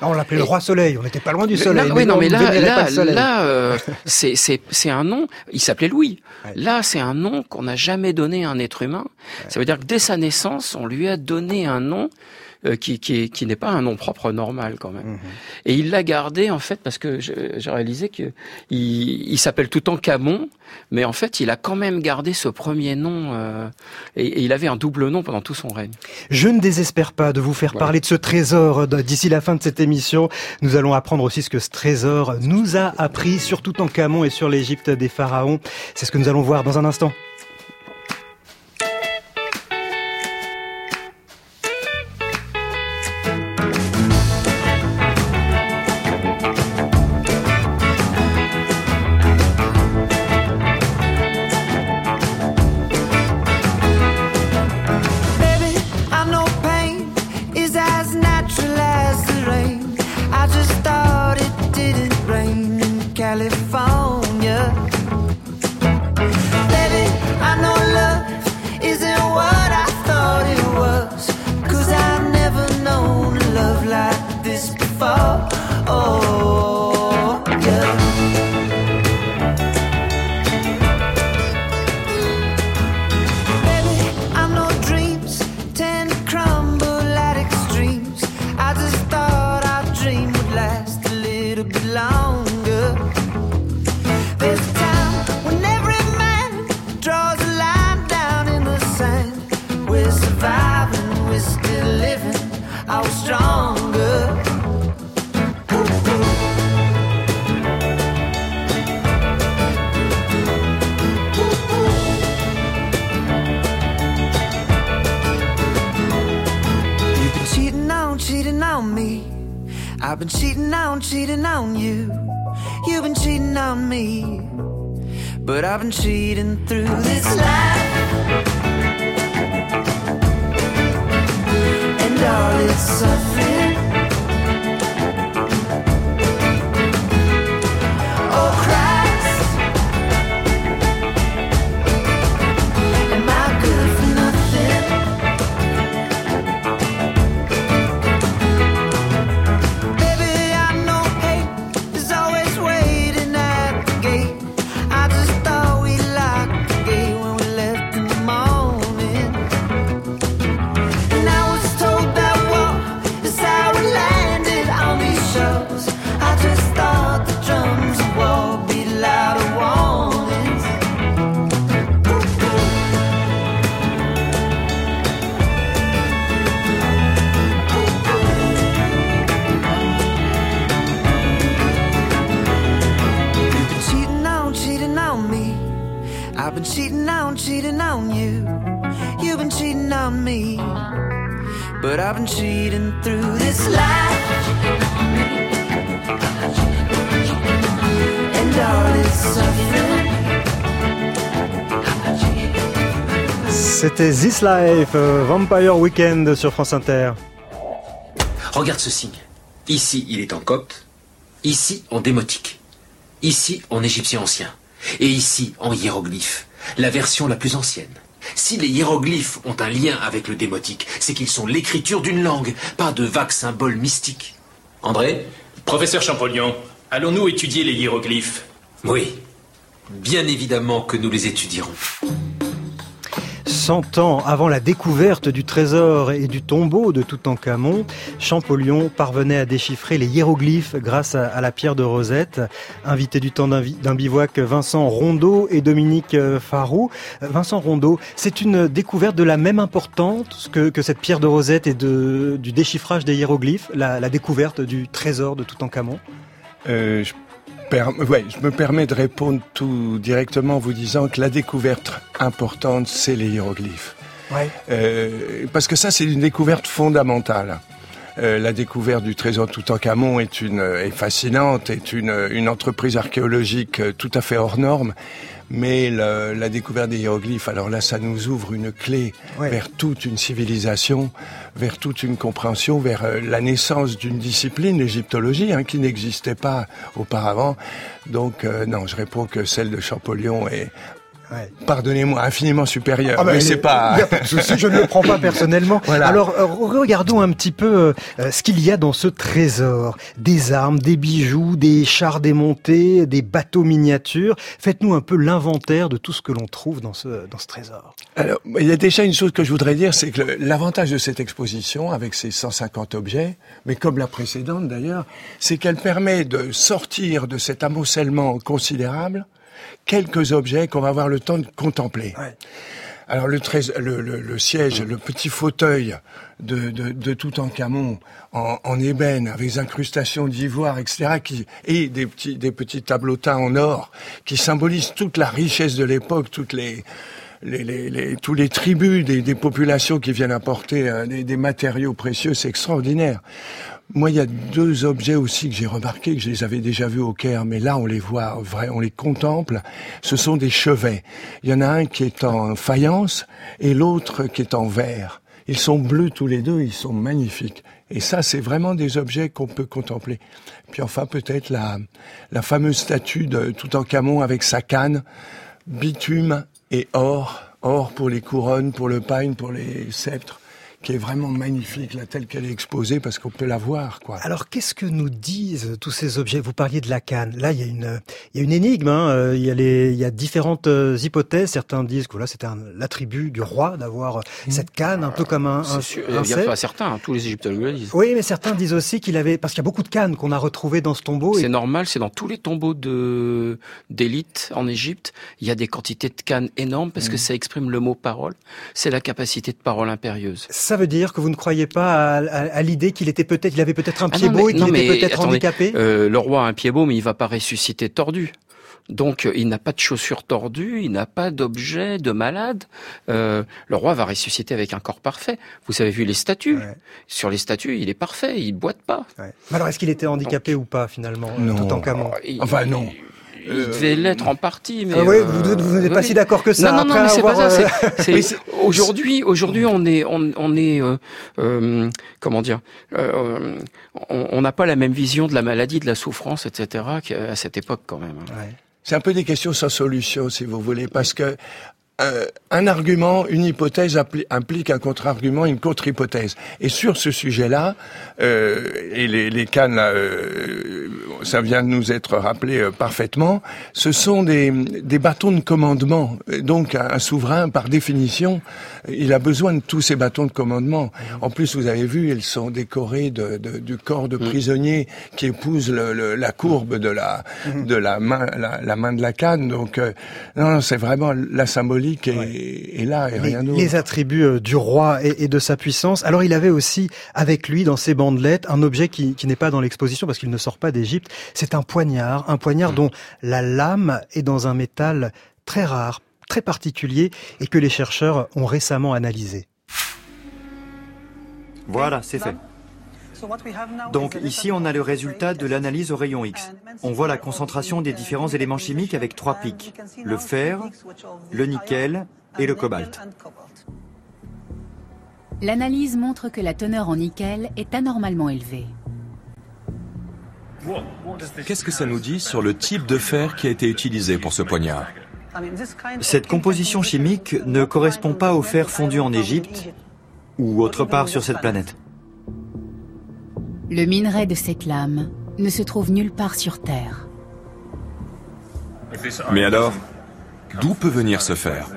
Speaker 6: Ah, on l'appelait le roi soleil. On n'était pas loin du
Speaker 10: Là,
Speaker 6: soleil.
Speaker 10: oui, non,
Speaker 6: on
Speaker 10: mais là, là, là, euh, *laughs* c'est un nom. Il s'appelait Louis. Là, c'est un nom qu'on n'a jamais donné à un être humain. Ça veut dire que dès sa naissance, on lui a donné un nom euh, qui qui, est- qui n'est pas un nom propre normal quand même. Et il l'a gardé en fait parce que j'ai réalisé que il, il s'appelle Toutankhamon, mais en fait, il a quand même gardé ce premier nom euh, et, et il avait un double nom pendant tout son règne.
Speaker 6: Je ne désespère pas de vous faire parler de ce trésor de- d'ici la fin de cette émission. Nous allons apprendre aussi ce que ce trésor nous a appris sur Toutankhamon et sur l'Égypte des pharaons. C'est ce que nous allons voir dans un instant.
Speaker 15: Cheating on, you. You've been cheating on me. But I've been cheating through this life. And all its suffering. Been cheating through this life. And all this suffering.
Speaker 6: C'était This Life, euh, Vampire Weekend sur France Inter.
Speaker 16: Regarde ce signe. Ici, il est en copte. Ici, en démotique. Ici, en égyptien ancien. Et ici, en hiéroglyphe. La version la plus ancienne. Si les hiéroglyphes ont un lien avec le démotique, c'est qu'ils sont l'écriture d'une langue, pas de vagues symboles mystiques. André
Speaker 17: Professeur Champollion, allons-nous étudier les hiéroglyphes?
Speaker 16: Oui. Bien évidemment que nous les étudierons.
Speaker 6: 100 ans avant la découverte du trésor et du tombeau de Toutankhamon, Champollion parvenait à déchiffrer les hiéroglyphes grâce à, la pierre de Rosette. Invité du temps d'un bivouac, Vincent Rondeau et Dominique euh, Farou. Vincent Rondeau, c'est une découverte de la même importance que, cette pierre de Rosette et du déchiffrage des hiéroglyphes, la, découverte du trésor de Toutankhamon?
Speaker 8: Euh, ouais, je me permets de répondre tout directement en vous disant que la découverte importante, c'est les hiéroglyphes.
Speaker 6: Ouais.
Speaker 8: Euh, parce que ça, c'est une découverte fondamentale. Euh, la découverte du trésor Toutankhamon est une est fascinante, est une, une entreprise archéologique euh, tout à fait hors norme. Mais le, la découverte des hiéroglyphes, alors là, ça nous ouvre une clé vers toute une civilisation, vers toute une compréhension, vers euh, la naissance d'une discipline, l'égyptologie, hein, qui n'existait pas auparavant. Donc, euh, non, je réponds que celle de Champollion est Ouais. Pardonnez-moi, infiniment supérieur. Ah bah, mais c'est pas.
Speaker 6: je ne le prends pas *laughs* personnellement. Voilà. Alors, euh, regardons un petit peu euh, ce qu'il y a dans ce trésor. Des armes, des bijoux, des chars démontés, des bateaux miniatures. Faites-nous un peu l'inventaire de tout ce que l'on trouve dans ce, dans ce trésor.
Speaker 8: Alors, il y a déjà une chose que je voudrais dire, c'est que l'avantage de cette exposition, avec ces 150 objets, mais comme la précédente d'ailleurs, c'est qu'elle permet de sortir de cet amoncellement considérable quelques objets qu'on va avoir le temps de contempler. Alors le, le, le, siège, le petit fauteuil de, de, de Toutankhamon en, en ébène avec des incrustations d'ivoire, etc., qui, et des petits, des petits tableautins en or qui symbolisent toute la richesse de l'époque, toutes les, les, les, les, tous les tribus des, des, populations qui viennent apporter euh, des, des, matériaux précieux, c'est extraordinaire. Moi, il y a deux objets aussi que j'ai remarqués, que je les avais déjà vus au Caire, mais là, on les voit vrai, on les contemple. Ce sont des chevets. Il y en a un qui est en faïence et l'autre qui est en verre. Ils sont bleus tous les deux, ils sont magnifiques. Et ça, c'est vraiment des objets qu'on peut contempler. Puis enfin, peut-être la, la fameuse statue de Toutankhamon avec sa canne, bitume et or. Or pour les couronnes, pour le pagne, pour les sceptres qui est vraiment magnifique, là, telle qu'elle est exposée, parce qu'on peut la voir, quoi.
Speaker 6: Alors, qu'est-ce que nous disent tous ces objets? Vous parliez de la canne. Là, il y a une, il y a une énigme. Hein. Euh, il, y a les, il y a différentes euh, hypothèses. Certains disent que là, c'était l'attribut du roi d'avoir mmh. cette canne, un peu comme un. un,
Speaker 10: sûr, il y a pas certains. Hein, tous les Égyptologues le disent.
Speaker 6: Oui, mais certains disent aussi qu'il avait, parce qu'il y a beaucoup de cannes qu'on a retrouvées dans ce tombeau.
Speaker 10: C'est normal. C'est dans tous les tombeaux de d'élite en Égypte. Il y a des quantités de cannes énormes parce que mmh. ça exprime le mot parole. C'est la capacité de parole impérieuse.
Speaker 6: Ça veut dire que vous ne croyez pas à, l'idée qu'il était peut-être, il avait peut-être un ah pied beau et qu'il était peut-être handicapé?
Speaker 10: euh, Le roi a un pied beau, mais il va pas ressusciter tordu. Donc euh, il n'a pas de chaussures tordues, il n'a pas d'objet de malade. Euh, le roi va ressusciter avec un corps parfait. Vous avez vu les statues? Sur les statues, il est parfait, il boite pas.
Speaker 6: Mais alors est-ce qu'il était handicapé ou pas finalement, tout en camon
Speaker 8: Enfin non.
Speaker 10: Il devait l'être en partie, mais
Speaker 6: ah oui, vous, vous n'êtes pas si d'accord que ça.
Speaker 10: Non, non, non, mais c'est pas ça. Euh, *laughs* aujourd'hui, aujourd'hui, on est, on, on est, euh, euh, comment dire, euh, on n'a pas la même vision de la maladie, de la souffrance, etc. qu'à cette époque quand même.
Speaker 8: Hein. Ouais. C'est un peu des questions sans solution, si vous voulez, parce que euh, un argument, une hypothèse implique un contre-argument, une contre-hypothèse. Et sur ce sujet-là, euh, et les, cannes, euh, ça vient de nous être rappelé euh, parfaitement, ce sont des, bâtons de commandement. Donc un, souverain, par définition, il a besoin de tous ces bâtons de commandement. En plus, vous avez vu, ils sont décorés de, de, du corps de mm. prisonnier qui épouse le, la courbe de la, mm. de la main, la, la, main de la canne. Donc, non, c'est vraiment la symbolique et, là et rien d'autre.
Speaker 6: Les attributs euh, du roi et, de sa puissance. Alors il avait aussi avec lui dans ses bandelettes un objet qui, n'est pas dans l'exposition parce qu'il ne sort pas d'Égypte. C'est un poignard, un poignard mm. dont la lame est dans un métal très rare. Très particulier et que les chercheurs ont récemment analysé.
Speaker 18: Voilà, c'est fait. Donc ici, on a le résultat de l'analyse au rayon X. On voit la concentration des différents éléments chimiques avec trois pics. Le fer, le nickel et le cobalt.
Speaker 19: L'analyse montre que la teneur en nickel est anormalement élevée.
Speaker 20: Qu'est-ce que ça nous dit sur le type de fer qui a été utilisé pour ce poignard?
Speaker 18: Cette composition chimique ne correspond pas au fer fondu en Égypte ou autre part sur cette planète.
Speaker 19: Le minerai de cette lame ne se trouve nulle part sur Terre.
Speaker 20: Mais alors, d'où peut venir ce fer?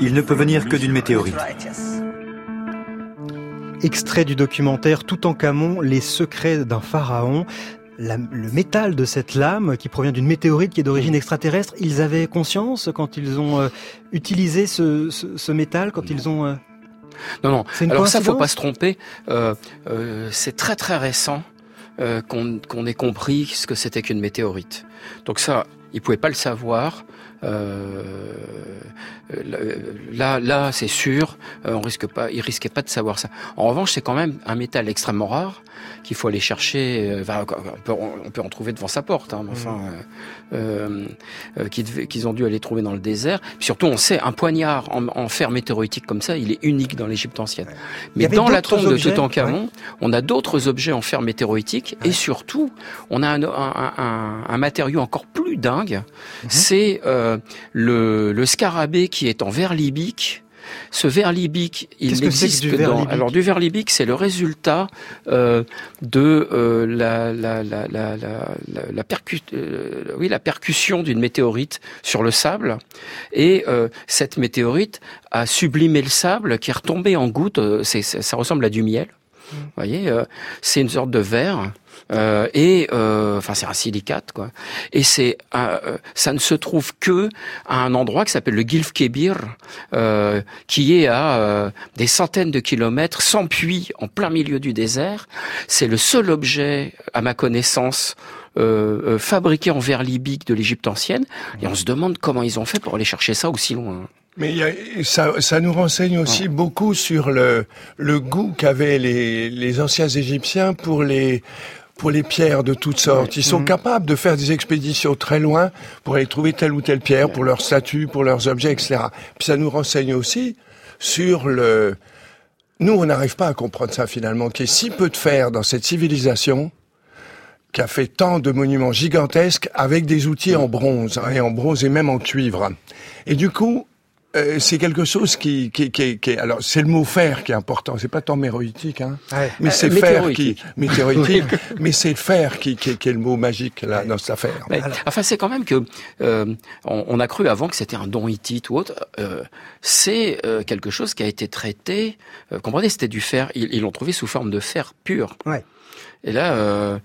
Speaker 18: Il ne peut venir que d'une météorite.
Speaker 6: Extrait du documentaire Toutankhamon, les secrets d'un pharaon. Le métal de cette lame qui provient d'une météorite qui est d'origine extraterrestre, ils avaient conscience quand ils ont euh, utilisé ce, ce, métal, quand ils ont... Euh,
Speaker 10: non, non. Alors ça, faut pas se tromper. Euh, c'est très très récent qu'on ait compris ce que c'était qu'une météorite. Donc ça, ils pouvaient pas le savoir. Euh, là, là, c'est sûr, euh, on risque pas, il risquait pas de savoir ça. En revanche, c'est quand même un métal extrêmement rare qu'il faut aller chercher. Euh, on, peut, on, peut, en trouver devant sa porte, hein, enfin, euh, qu'ils ont dû aller trouver dans le désert. surtout, on sait un poignard en, fer météoritique comme ça, il est unique dans l'Égypte ancienne. Mais dans la tombe de Toutankhamon, on a d'autres objets en fer météoritique et surtout, on a un, un, un, un matériau encore plus dingue. Mhm. C'est euh, le, le scarabée qui est en verre libique. Ce verre libique, il n'existe que, dans. Alors du verre libique, c'est le résultat euh, de euh, la, la, la, la, la, percu... Euh, oui, la percussion d'une météorite sur le sable. Et euh, cette météorite a sublimé le sable qui est retombé en gouttes. C'est, ça ressemble à du miel. Mhm. Vous voyez, c'est une sorte de verre euh, et euh, enfin c'est un silicate quoi. Et c'est euh, ça ne se trouve que à un endroit qui s'appelle le Gilf Kebir, euh, qui est à des centaines de kilomètres, sans puits, en plein milieu du désert. C'est le seul objet, à ma connaissance, euh, fabriqué en verre libique de l'Égypte ancienne. Et on se demande comment ils ont fait pour aller chercher ça aussi loin.
Speaker 8: Mais ça, ça nous renseigne aussi beaucoup sur le, le goût qu'avaient les, les anciens Égyptiens pour les pour les pierres de toutes sortes. Ils sont capables de faire des expéditions très loin pour aller trouver telle ou telle pierre, pour leurs statues, pour leurs objets, etc. Puis ça nous renseigne aussi sur le... Nous, on n'arrive pas à comprendre ça finalement, qu'il y ait si peu de fer dans cette civilisation qui a fait tant de monuments gigantesques avec des outils en bronze, hein, et en bronze et même en cuivre. Et du coup, euh, c'est quelque chose qui, qui, qui, qui alors c'est le mot fer qui est important. C'est pas tant méroïtique, hein. Mais c'est le fer qui *laughs* météoritique. mais c'est fer qui, qui, qui, est le mot magique là dans cette affaire.
Speaker 10: Enfin, c'est quand même que euh, on, a cru avant que c'était un don hittite ou autre. Euh, c'est euh, quelque chose qui a été traité. comprenez, c'était du fer. Ils l'ont trouvé sous forme de fer pur. Ouais. Et là, euh,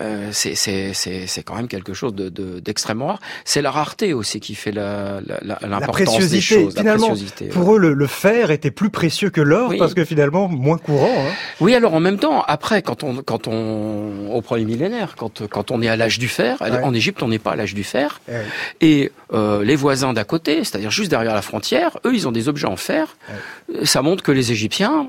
Speaker 10: euh c'est quand même quelque chose d'extrêmement de, rare. C'est la rareté aussi qui fait l'importance la, des choses.
Speaker 6: Finalement, pour eux, le, fer était plus précieux que l'or parce que finalement moins courant. Hein.
Speaker 10: Oui, alors en même temps, après, quand on, quand on, au premier millénaire, quand, quand on est à l'âge du fer, en Égypte, on n'est pas à l'âge du fer. Et euh, les voisins d'à côté, c'est-à-dire juste derrière la frontière, eux, ils ont des objets en fer. Ça montre que les Égyptiens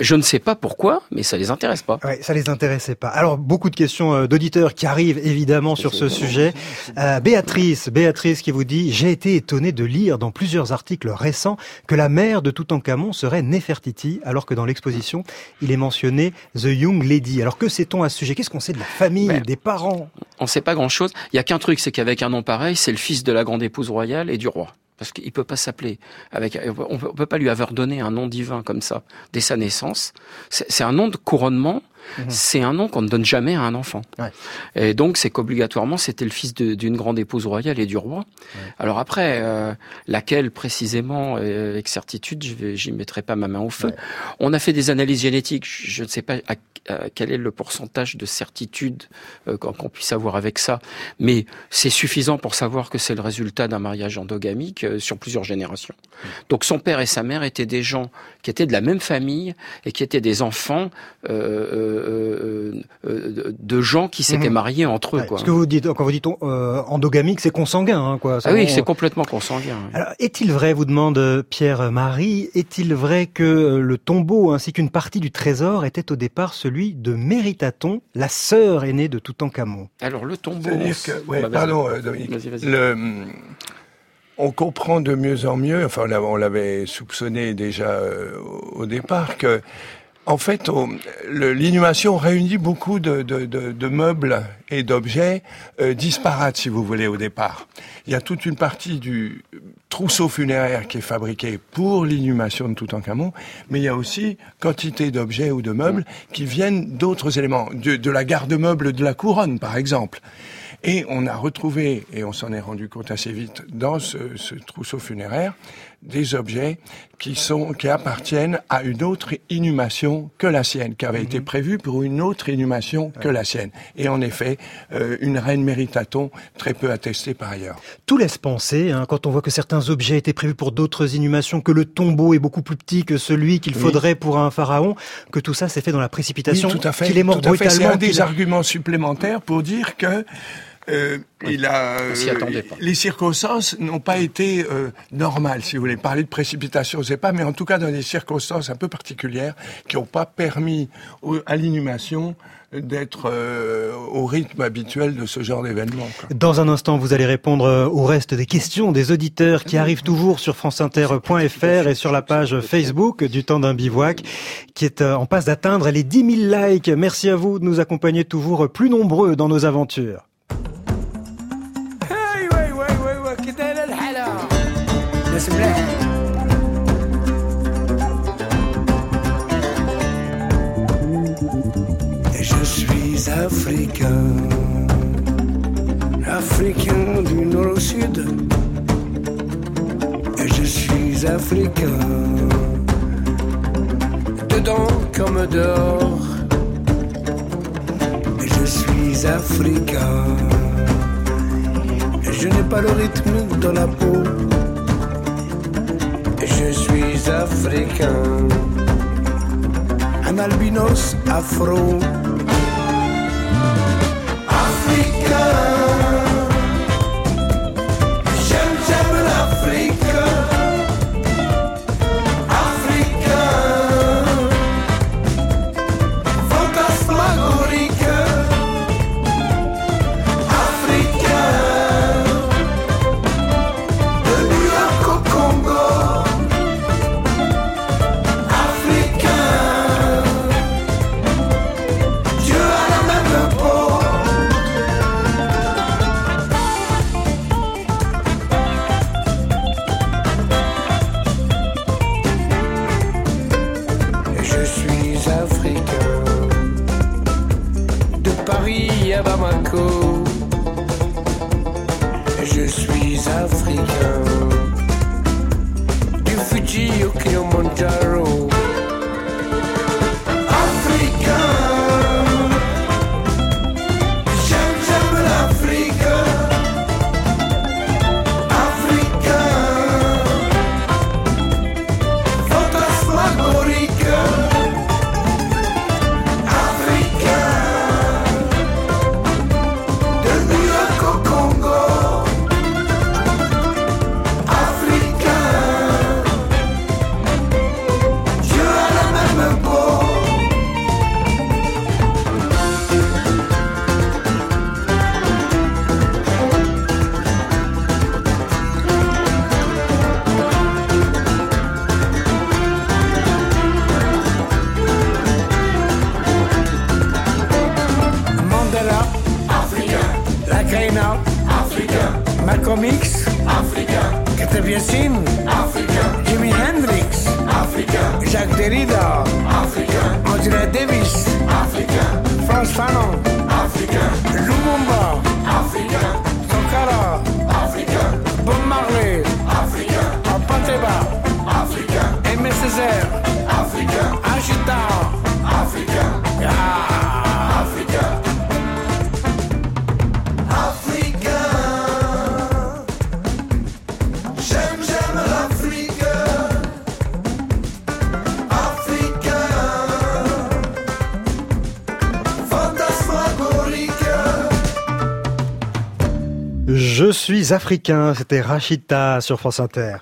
Speaker 10: je ne sais pas pourquoi, mais ça les intéresse pas.
Speaker 6: Ouais, ça les intéressait pas. Alors beaucoup de questions euh, d'auditeurs qui arrivent évidemment sur ce sujet. Euh, Béatrice, Béatrice qui vous dit j'ai été étonné de lire dans plusieurs articles récents que la mère de Toutankhamon serait Nefertiti, alors que dans l'exposition il est mentionné The Young Lady. Alors que sait-on à ce sujet? Qu'est-ce qu'on sait de la famille, ben, des parents?
Speaker 10: On ne sait pas grand-chose. Il y a qu'un truc, c'est qu'avec un nom pareil, c'est le fils de la grande épouse royale et du roi parce qu'il peut pas s'appeler avec on peut, peut pas lui avoir donné un nom divin comme ça dès sa naissance. C'est un nom de couronnement Mhm. C'est un nom qu'on ne donne jamais à un enfant. Et donc, c'est qu'obligatoirement, c'était le fils d'une grande épouse royale et du roi. Alors après, euh, laquelle précisément, euh, avec certitude, je n'y mettrai pas ma main au feu. On a fait des analyses génétiques. Je ne sais pas quel est le pourcentage de certitude euh, qu'on puisse avoir avec ça, mais c'est suffisant pour savoir que c'est le résultat d'un mariage endogamique sur plusieurs générations. Donc, son père et sa mère étaient des gens qui étaient de la même famille et qui étaient des enfants. Euh, euh, euh, de gens qui s'étaient
Speaker 6: Mhm.
Speaker 10: mariés entre eux.
Speaker 6: Ouais,
Speaker 10: quoi.
Speaker 6: Ce que vous dites, quand vous dites euh, endogamique, c'est consanguin, hein, quoi.
Speaker 10: Ah oui,
Speaker 6: on-
Speaker 10: c'est complètement consanguin. oui.
Speaker 6: Alors, est-il vrai, vous demande Pierre-Marie, est-il vrai que le tombeau ainsi qu'une partie du trésor était au départ celui de Méritaton, la sœur aînée de Toutankhamon?
Speaker 10: Alors le tombeau.
Speaker 8: Que, ouais,
Speaker 10: Bah, vas-y.
Speaker 8: pardon, Dominique.
Speaker 10: Vas-y, vas-y.
Speaker 8: Le, on comprend de mieux en mieux, enfin on l'a- on l'avait soupçonné déjà euh, au départ, que en fait l'inhumation réunit beaucoup de, de- de- de meubles et d'objets euh, disparates, si vous voulez, au départ. Il y a toute une partie du trousseau funéraire qui est fabriqué pour l'inhumation de Toutankhamon, mais il y a aussi quantité d'objets ou de meubles qui viennent d'autres éléments, de, de la garde-meuble de la couronne, par exemple. Et on a retrouvé, et on s'en est rendu compte assez vite, dans ce, ce trousseau funéraire, des objets qui sont, qui appartiennent à une autre inhumation que la sienne, qui avait été prévue pour une autre inhumation que la sienne. Et en effet, euh, une reine méritaton très peu attestée par ailleurs.
Speaker 6: Tout laisse penser, hein, quand on voit que certains objets étaient prévus pour d'autres inhumations, que le tombeau est beaucoup plus petit que celui qu'il
Speaker 8: Oui.
Speaker 6: faudrait pour un pharaon, que tout ça s'est fait dans la précipitation,
Speaker 8: Oui, tout à fait.
Speaker 6: qu'il est mort
Speaker 8: tout fait. C'est
Speaker 6: brutalement.
Speaker 8: un des
Speaker 6: a-
Speaker 8: arguments supplémentaires pour dire que euh, il a, euh,
Speaker 10: attendait pas.
Speaker 8: les circonstances n'ont pas été euh, normales, si vous voulez. Parler de précipitation, je sais pas, mais en tout cas dans des circonstances un peu particulières qui n'ont pas permis au- à l'inhumation d'être euh, au rythme habituel de ce genre d'événement.
Speaker 6: Dans un instant, vous allez répondre euh, au reste des questions des auditeurs qui arrivent toujours sur franceinter.fr et sur la page Facebook du temps d'un bivouac qui est euh, en passe d'atteindre les 10 000 likes. Merci à vous de nous accompagner toujours plus nombreux dans nos aventures.
Speaker 5: s'il vous plaît. Je suis africain, africain du nord au sud. Et je suis africain, dedans comme dehors. Et je suis africain, et je n'ai pas le rythme dans la peau. Je suis africain. Un albinos afro. Malcolm X, africain. Catherine Sin, africain. Jimi Hendrix, africain. Jacques Derrida, africain. Angela Davis, africain. Frantz Fanon, africain. Lumumba, africain. Sankara, africain. Bob Marley, africain. Apateba, africain. Aimé Césaire, africain. Agita, africain. Ah,
Speaker 6: suis africain, c'était Rachita sur France Inter.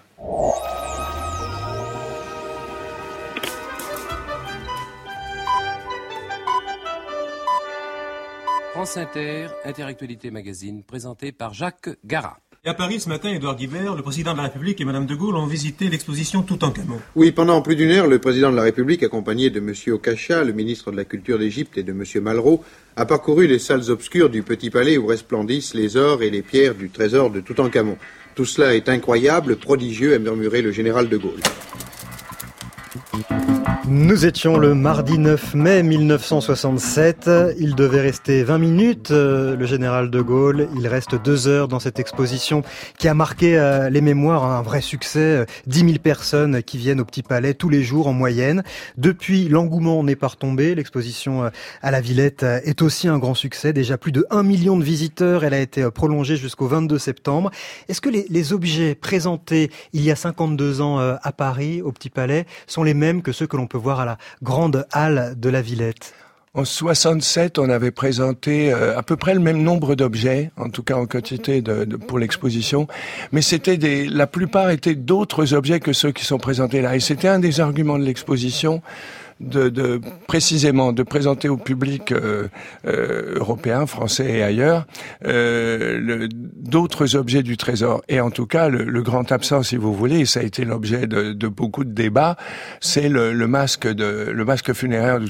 Speaker 21: France Inter, Interactualité Magazine, présenté par Jacques Garat.
Speaker 22: Et à Paris, ce matin, Édouard Guibert, le président de la République et Madame de Gaulle ont visité l'exposition Tout en Toutankhamon.
Speaker 23: Oui, pendant plus d'une heure, le président de la République, accompagné de M. Okacha, le ministre de la Culture d'Égypte, et de M. Malraux, a parcouru les salles obscures du Petit Palais où resplendissent les ors et les pierres du trésor de Toutankhamon. Tout cela est incroyable, prodigieux, a murmuré le général de Gaulle.
Speaker 6: Nous étions le mardi 9 mai 1967. Il devait rester 20 minutes, euh, le général de Gaulle. Il reste deux heures dans cette exposition qui a marqué euh, les mémoires, un vrai succès. 10 000 personnes qui viennent au Petit Palais tous les jours en moyenne. Depuis, l'engouement n'est pas retombé. L'exposition euh, à la Villette est aussi un grand succès. Déjà plus de 1 million de visiteurs. Elle a été prolongée jusqu'au 22 septembre. Est-ce que les, les, objets présentés il y a 52 ans à Paris, au Petit Palais, sont les mêmes que ceux que l'on peut voir à la grande halle de la Villette.
Speaker 8: En 67, on avait présenté euh, à peu près le même nombre d'objets, en tout cas en quantité pour l'exposition, mais c'était des, la plupart étaient d'autres objets que ceux qui sont présentés là. Et c'était un des arguments de l'exposition de, de, précisément de présenter au public euh, euh, européen, français et ailleurs euh, d'autres objets du trésor. Et en tout cas, le, le, grand absent, si vous voulez, et ça a été l'objet de, de, beaucoup de débats, c'est le, le, masque de le masque funéraire de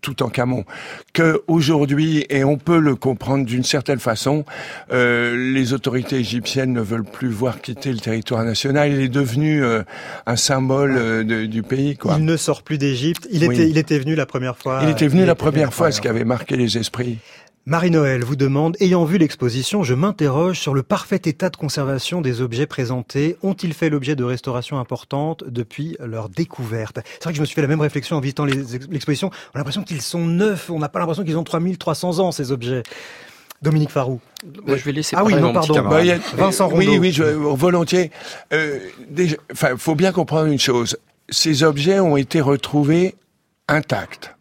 Speaker 8: Toutankhamon, que aujourd'hui, et on peut le comprendre d'une certaine façon, euh, les autorités égyptiennes ne veulent plus voir quitter le territoire national. Il est devenu euh, un symbole euh, du pays. Quoi.
Speaker 6: Il ne sort plus d'Égypte. Il, oui. était, il était venu la première fois.
Speaker 8: Il était venu la première fois, ce qui avait marqué les esprits.
Speaker 6: Marie-Noël vous demande, ayant vu l'exposition, je m'interroge sur le parfait état de conservation des objets présentés. Ont-ils fait l'objet de restauration importante depuis leur découverte? C'est vrai que je me suis fait la même réflexion en visitant l'exposition. On a l'impression qu'ils sont neufs, on n'a pas l'impression qu'ils ont 3300 ans, ces objets. Dominique Farou.
Speaker 10: Bah, je vais laisser
Speaker 6: ah oui, non, pardon.
Speaker 8: Bah, a, Vincent Rondeau. Oui, oui, je, volontiers. Euh, déjà, enfin, faut bien comprendre une chose. Ces objets ont été retrouvés intacts,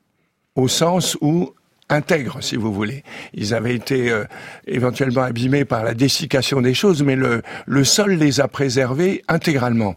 Speaker 8: au sens où intègres, si vous voulez. Ils avaient été euh, éventuellement abîmés par la dessiccation des choses, mais le, le sol les a préservés intégralement.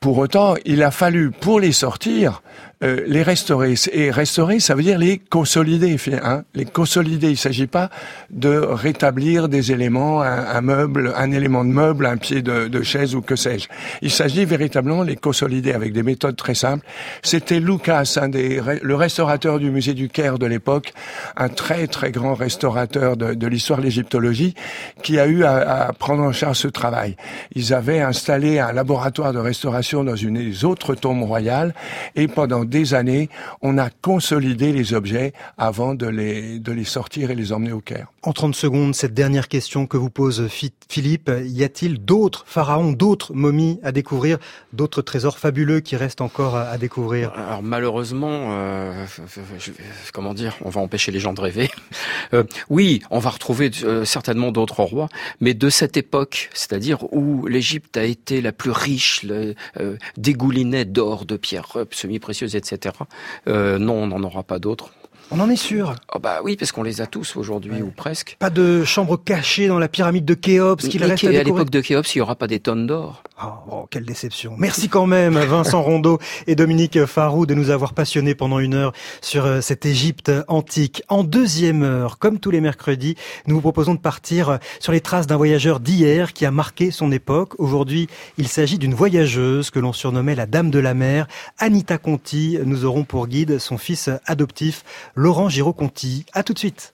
Speaker 8: Pour autant, il a fallu, pour les sortir, euh, les restaurer. Et restaurer, ça veut dire les consolider. Hein les consolider. Il ne s'agit pas de rétablir des éléments, un, meuble, un élément de meuble, un pied de, chaise ou que sais-je. Il s'agit véritablement de les consolider avec des méthodes très simples. C'était Lucas, un des, le restaurateur du musée du Caire de l'époque, un très très grand restaurateur de, de l'histoire de l'égyptologie, qui a eu à, à prendre en charge ce travail. Ils avaient installé un laboratoire de restauration dans une des autres tombes royales et pendant des années, on a consolidé les objets avant de les, de les sortir et les emmener au Caire.
Speaker 6: En 30 secondes, cette dernière question que vous pose Philippe, y a-t-il d'autres pharaons, d'autres momies à découvrir, d'autres trésors fabuleux qui restent encore à, découvrir?
Speaker 10: Alors malheureusement, euh, je, comment dire, on va empêcher les gens de rêver. *laughs* Euh, oui, on va retrouver euh, certainement d'autres rois, mais de cette époque, c'est-à-dire où l'Égypte a été la plus riche, le, euh, dégoulinait d'or, de pierres semi-précieuses, etc. Euh, non, on n'en aura pas d'autres.
Speaker 6: On en est sûr
Speaker 10: oh Bah oui, parce qu'on les a tous aujourd'hui, ouais. ou presque.
Speaker 6: Pas de chambre cachée dans la pyramide de Khéops qu'il reste à,
Speaker 10: à l'époque de Khéops, il n'y aura pas des tonnes d'or.
Speaker 6: Oh, oh, quelle déception. Merci quand même, Vincent *laughs* Rondeau et Dominique Farou, de nous avoir passionnés pendant une heure sur euh, cette Égypte antique. En deuxième heure, comme tous les mercredis, nous vous proposons de partir sur les traces d'un voyageur d'hier qui a marqué son époque. Aujourd'hui, il s'agit d'une voyageuse que l'on surnommait la Dame de la Mer, Anita Conti. Nous aurons pour guide son fils adoptif, Laurent Giraud-Conti. À tout de suite.